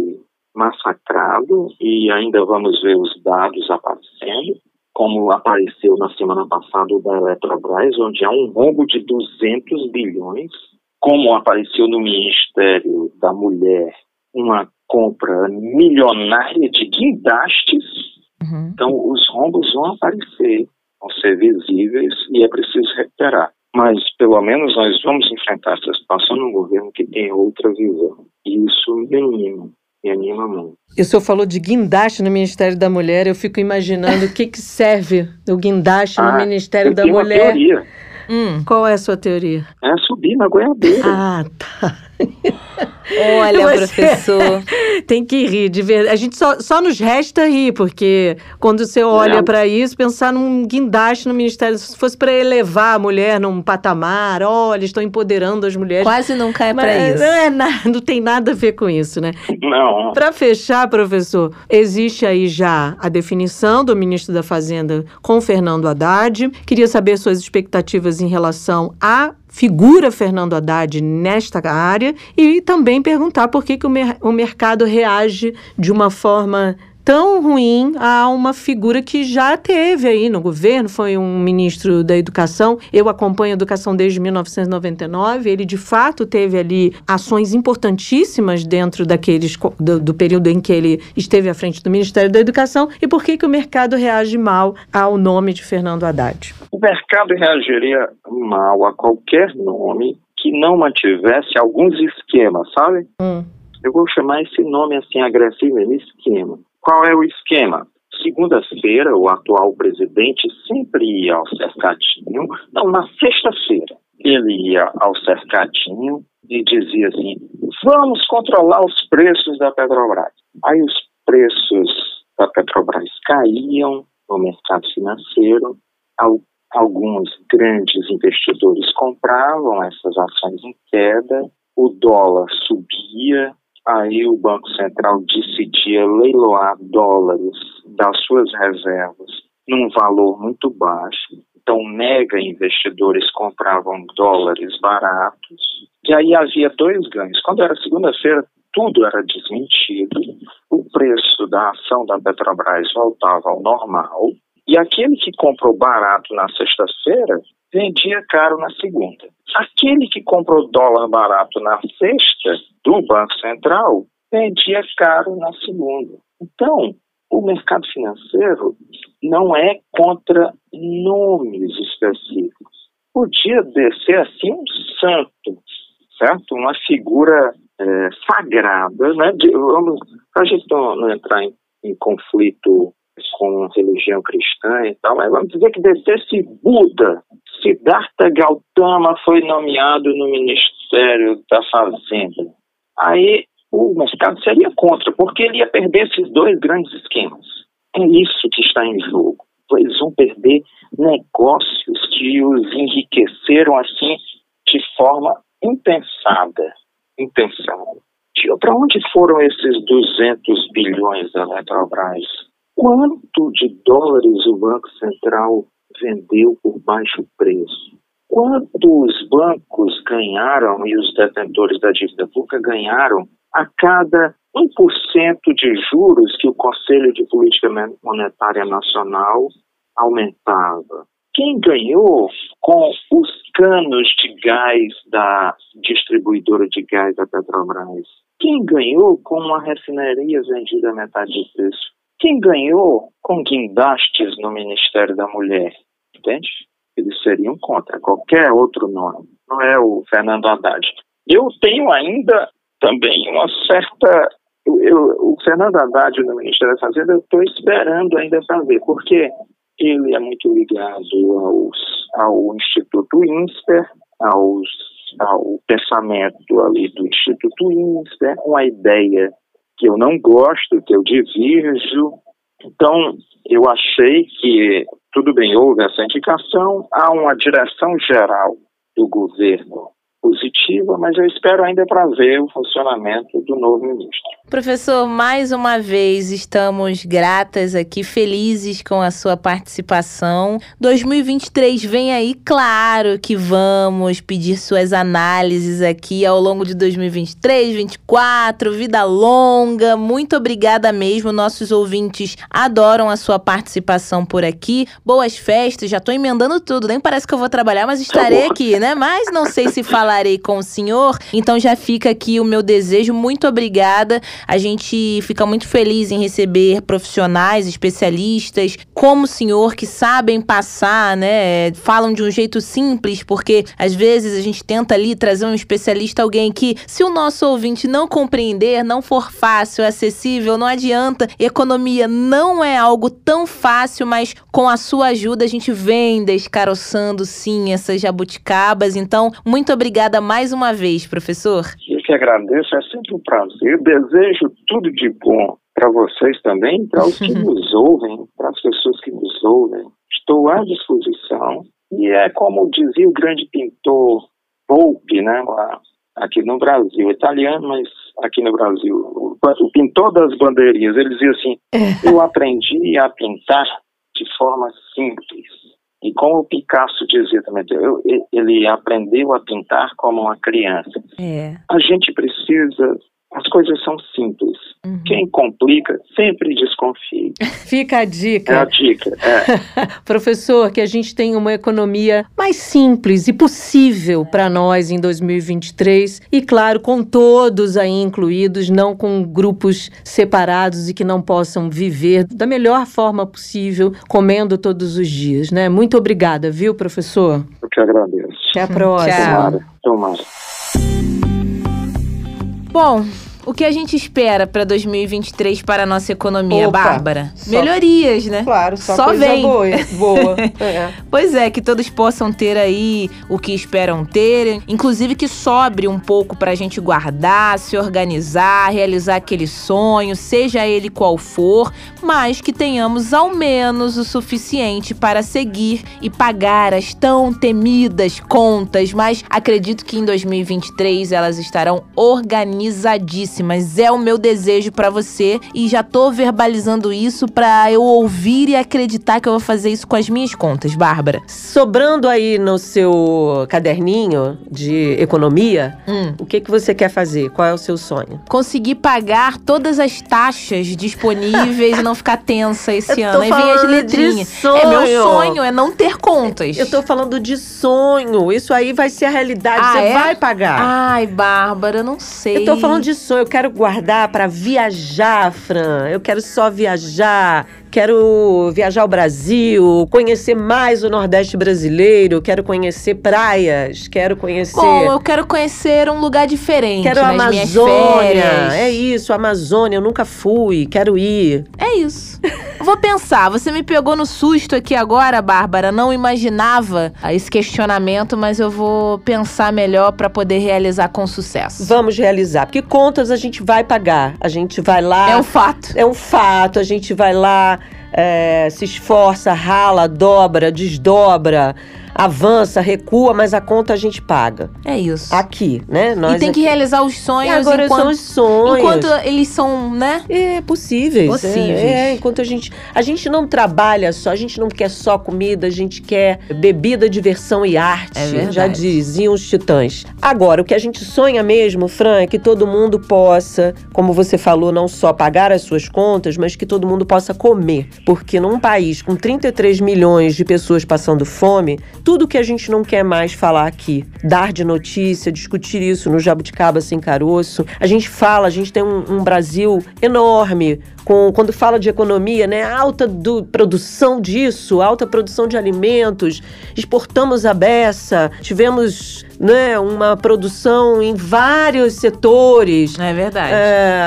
massacrado e ainda vamos ver os dados aparecendo, como apareceu na semana passada o da Eletrobras, onde há um rombo de 200 bilhões, como apareceu no Ministério da Mulher uma compra milionária de guindastes, uhum. então os rombos vão aparecer, vão ser visíveis e é preciso recuperar. Mas, pelo menos, nós vamos enfrentar essa situação num governo que tem outra visão. E isso me anima, me anima muito. O senhor falou de guindaste no Ministério da Mulher, eu fico imaginando o que, que serve o guindaste ah, no Ministério da Mulher. Uma teoria. Hum. Qual é a sua teoria? É subir na goiabeira. Ah, tá. Olha, Você professor. Tem que rir, de verdade. A gente só, só nos resta rir, porque quando você olha para isso, pensar num guindaste no Ministério, se fosse para elevar a mulher num patamar, olha, estão empoderando as mulheres. Quase não cai para isso. Não, é na, não tem nada a ver com isso, né? Não. Para fechar, professor, existe aí já a definição do ministro da Fazenda com Fernando Haddad. Queria saber suas expectativas em relação a figura Fernando Haddad nesta área e também perguntar por que, que o, mer o mercado reage de uma forma tão ruim a uma figura que já teve aí no governo, foi um ministro da Educação. Eu acompanho a educação desde 1999. Ele de fato teve ali ações importantíssimas dentro daqueles do, do período em que ele esteve à frente do Ministério da Educação. E por que que o mercado reage mal ao nome de Fernando Haddad? O mercado reagiria mal a qualquer nome que não mantivesse alguns esquemas, sabe? Hum. Eu vou chamar esse nome assim agressivo, esquema. Qual é o esquema? Segunda-feira, o atual presidente sempre ia ao cercadinho, não, na sexta-feira, ele ia ao cercadinho e dizia assim: vamos controlar os preços da Petrobras. Aí os preços da Petrobras caíam no mercado financeiro, alguns grandes investidores compravam essas ações em queda, o dólar subia, Aí o Banco Central decidia leiloar dólares das suas reservas num valor muito baixo. Então, mega investidores compravam dólares baratos. E aí havia dois ganhos. Quando era segunda-feira, tudo era desmentido. O preço da ação da Petrobras voltava ao normal. E aquele que comprou barato na sexta-feira vendia caro na segunda. Aquele que comprou dólar barato na sexta do Banco Central vendia caro na segunda. Então, o mercado financeiro não é contra nomes específicos. Podia ser assim um santo, certo? Uma figura é, sagrada, né? Para a gente não, não entrar em, em conflito com religião cristã e tal, mas vamos dizer que descesse Buda, Siddhartha Gautama foi nomeado no Ministério da Fazenda. Aí o mercado seria contra, porque ele ia perder esses dois grandes esquemas. É isso que está em jogo. Eles vão perder negócios que os enriqueceram assim de forma impensada. Impensada. Para onde foram esses 200 bilhões da Petrobras? Quanto de dólares o Banco Central vendeu por baixo preço? Quanto os bancos ganharam e os detentores da dívida pública ganharam a cada 1% de juros que o Conselho de Política Monetária Nacional aumentava? Quem ganhou com os canos de gás da distribuidora de gás da Petrobras? Quem ganhou com uma refinaria vendida a metade do preço? Quem ganhou com guindastes no Ministério da Mulher, entende? Eles seriam contra qualquer outro nome, não é o Fernando Haddad. Eu tenho ainda também uma certa. Eu, eu, o Fernando Haddad no Ministério da Fazenda, eu estou esperando ainda para ver, porque ele é muito ligado aos, ao Instituto INSPER, aos, ao pensamento ali do Instituto INSPER, uma ideia que eu não gosto, que eu divirjo. Então, eu achei que, tudo bem, houve essa indicação, há uma direção geral do governo positiva, mas eu espero ainda para ver o funcionamento do novo ministro. Professor, mais uma vez estamos gratas aqui, felizes com a sua participação. 2023 vem aí, claro que vamos pedir suas análises aqui ao longo de 2023, 2024, vida longa. Muito obrigada mesmo, nossos ouvintes adoram a sua participação por aqui. Boas festas, já tô emendando tudo, nem parece que eu vou trabalhar, mas estarei aqui, né? Mas não sei se falarei com o senhor, então já fica aqui o meu desejo. Muito obrigada. A gente fica muito feliz em receber profissionais, especialistas, como o senhor, que sabem passar, né? Falam de um jeito simples, porque às vezes a gente tenta ali trazer um especialista, alguém que, se o nosso ouvinte não compreender, não for fácil, acessível, não adianta. Economia não é algo tão fácil, mas com a sua ajuda a gente vem descaroçando sim essas jabuticabas. Então, muito obrigada mais uma vez, professor. Eu que agradeço, é sempre um prazer. Desejo tudo de bom para vocês também, para os que nos ouvem, para as pessoas que nos ouvem. Estou à disposição. E é como dizia o grande pintor Volpe, né, aqui no Brasil, italiano, mas aqui no Brasil, o, o pintor das bandeirinhas, ele dizia assim: é. Eu aprendi a pintar de forma simples. E como o Picasso dizia também, eu, ele aprendeu a pintar como uma criança. É. A gente precisa as coisas são simples. Uhum. Quem complica sempre desconfie. Fica a dica. É a dica. É. Professor, que a gente tenha uma economia mais simples e possível para nós em 2023 e claro, com todos aí incluídos, não com grupos separados e que não possam viver da melhor forma possível, comendo todos os dias, né? Muito obrigada, viu, professor? Eu que agradeço. Até a próxima. Tomara. Tomara. Bom, o que a gente espera para 2023 para a nossa economia, Opa, Bárbara? só- Melhorias, né? Claro, só, Só coisa vem. boa. boa. É. Pois é, que todos possam ter aí o que esperam ter, inclusive que sobre um pouco pra gente guardar, se organizar, realizar aquele sonho, seja ele qual for, mas que tenhamos ao menos o suficiente para seguir e pagar as tão temidas contas, mas acredito que em 2023 elas estarão organizadíssimas. É o meu desejo pra você e já tô verbalizando isso pra eu ouvir e acreditar que eu vou fazer isso com as minhas contas, Bárbara. Sobrando aí no seu caderninho de economia, Hum. o que, que você quer fazer? Qual é o seu sonho? Conseguir pagar todas as taxas disponíveis e não ficar tensa esse Eu ano. Aí vem as letrinhas. É meu sonho. sonho, é não ter contas. Eu tô falando de sonho. Isso aí vai ser a realidade. Ah, você é? vai pagar. Ai, Bárbara, não sei. Eu tô falando de sonho, eu quero guardar pra viajar, Fran. Eu quero só viajar. Quero viajar ao Brasil, conhecer mais o Nordeste brasileiro, quero conhecer praias, quero conhecer. Bom, eu quero conhecer um lugar diferente Quero a minhas Amazônia. É isso, Amazônia, eu nunca fui, quero ir. É isso. Vou pensar. Você me pegou no susto aqui agora, Bárbara. Não imaginava esse questionamento, mas eu vou pensar melhor pra poder realizar com sucesso. Vamos realizar, porque contas a gente vai pagar. A gente vai lá. É um fato. É um fato, a gente vai lá, é, se esforça, rala, dobra, desdobra, avança, recua, mas a conta a gente paga. É isso. Aqui, né? Nós e tem que aqui. realizar os E sonhos agora enquanto, são os sonhos. enquanto eles são, né? É, possíveis. Possíveis. É, é, enquanto a gente. A gente não trabalha só, a gente não quer só comida, a gente quer bebida, diversão e arte. É verdade. Já diziam os titãs. Agora, o que a gente sonha mesmo, Fran, é que todo mundo possa, como você falou, não só pagar as suas contas, mas que todo mundo possa comer. Porque num país com 33 milhões de pessoas passando fome, tudo que a gente não quer mais falar aqui, dar de notícia, discutir isso no Jabuticaba Sem Caroço. A gente fala, a gente tem um, um Brasil enorme, com, quando fala de economia, né? Alta do, produção disso, alta produção de alimentos, exportamos a beça, tivemos né, uma produção em vários setores. É verdade.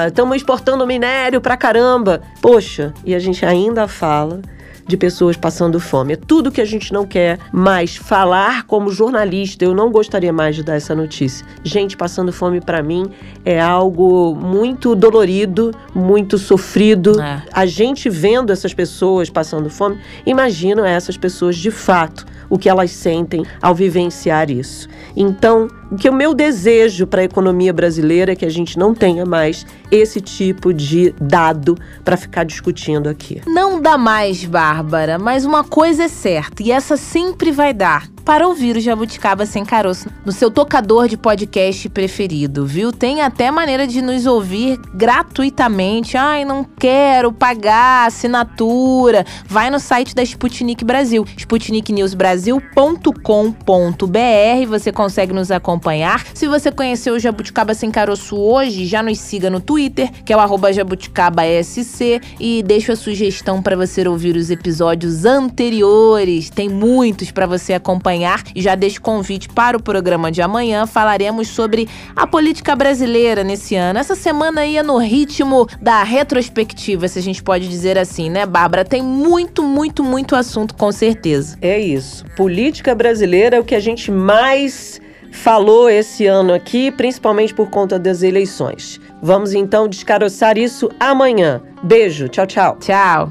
Estamos exportando minério pra caramba. Poxa, e a gente ainda fala de pessoas passando fome. É tudo que a gente não quer mais falar como jornalista. Eu não gostaria mais de dar essa notícia. Gente passando fome pra mim é algo muito dolorido, muito sofrido. É. A gente vendo essas pessoas passando fome, imagina essas pessoas de fato o que elas sentem ao vivenciar isso. Então, que o meu desejo para a economia brasileira é que a gente não tenha mais esse tipo de dado para ficar discutindo aqui. Não dá mais, Bárbara, mas uma coisa é certa, e essa sempre vai dar para ouvir o Jabuticaba Sem Caroço no seu tocador de podcast preferido, viu? Tem até maneira de nos ouvir gratuitamente. Ai, não quero pagar assinatura. Vai no site da Sputnik Brasil, sputniknewsbrasil.com.br. Você consegue nos acompanhar. Se você conheceu o Jabuticaba Sem Caroço hoje, já nos siga no Twitter, que é o jabuticabaSC, e deixo a sugestão para você ouvir os episódios anteriores. Tem muitos para você acompanhar acompanhar e já deixo convite para o programa de amanhã. Falaremos sobre a política brasileira nesse ano. Essa semana ia no ritmo da retrospectiva, se a gente pode dizer assim, né, Bárbara? Tem muito, muito, muito assunto, com certeza. É isso. Política brasileira é o que a gente mais falou esse ano aqui, principalmente por conta das eleições. Vamos então descaroçar isso amanhã. Beijo, tchau, tchau. Tchau.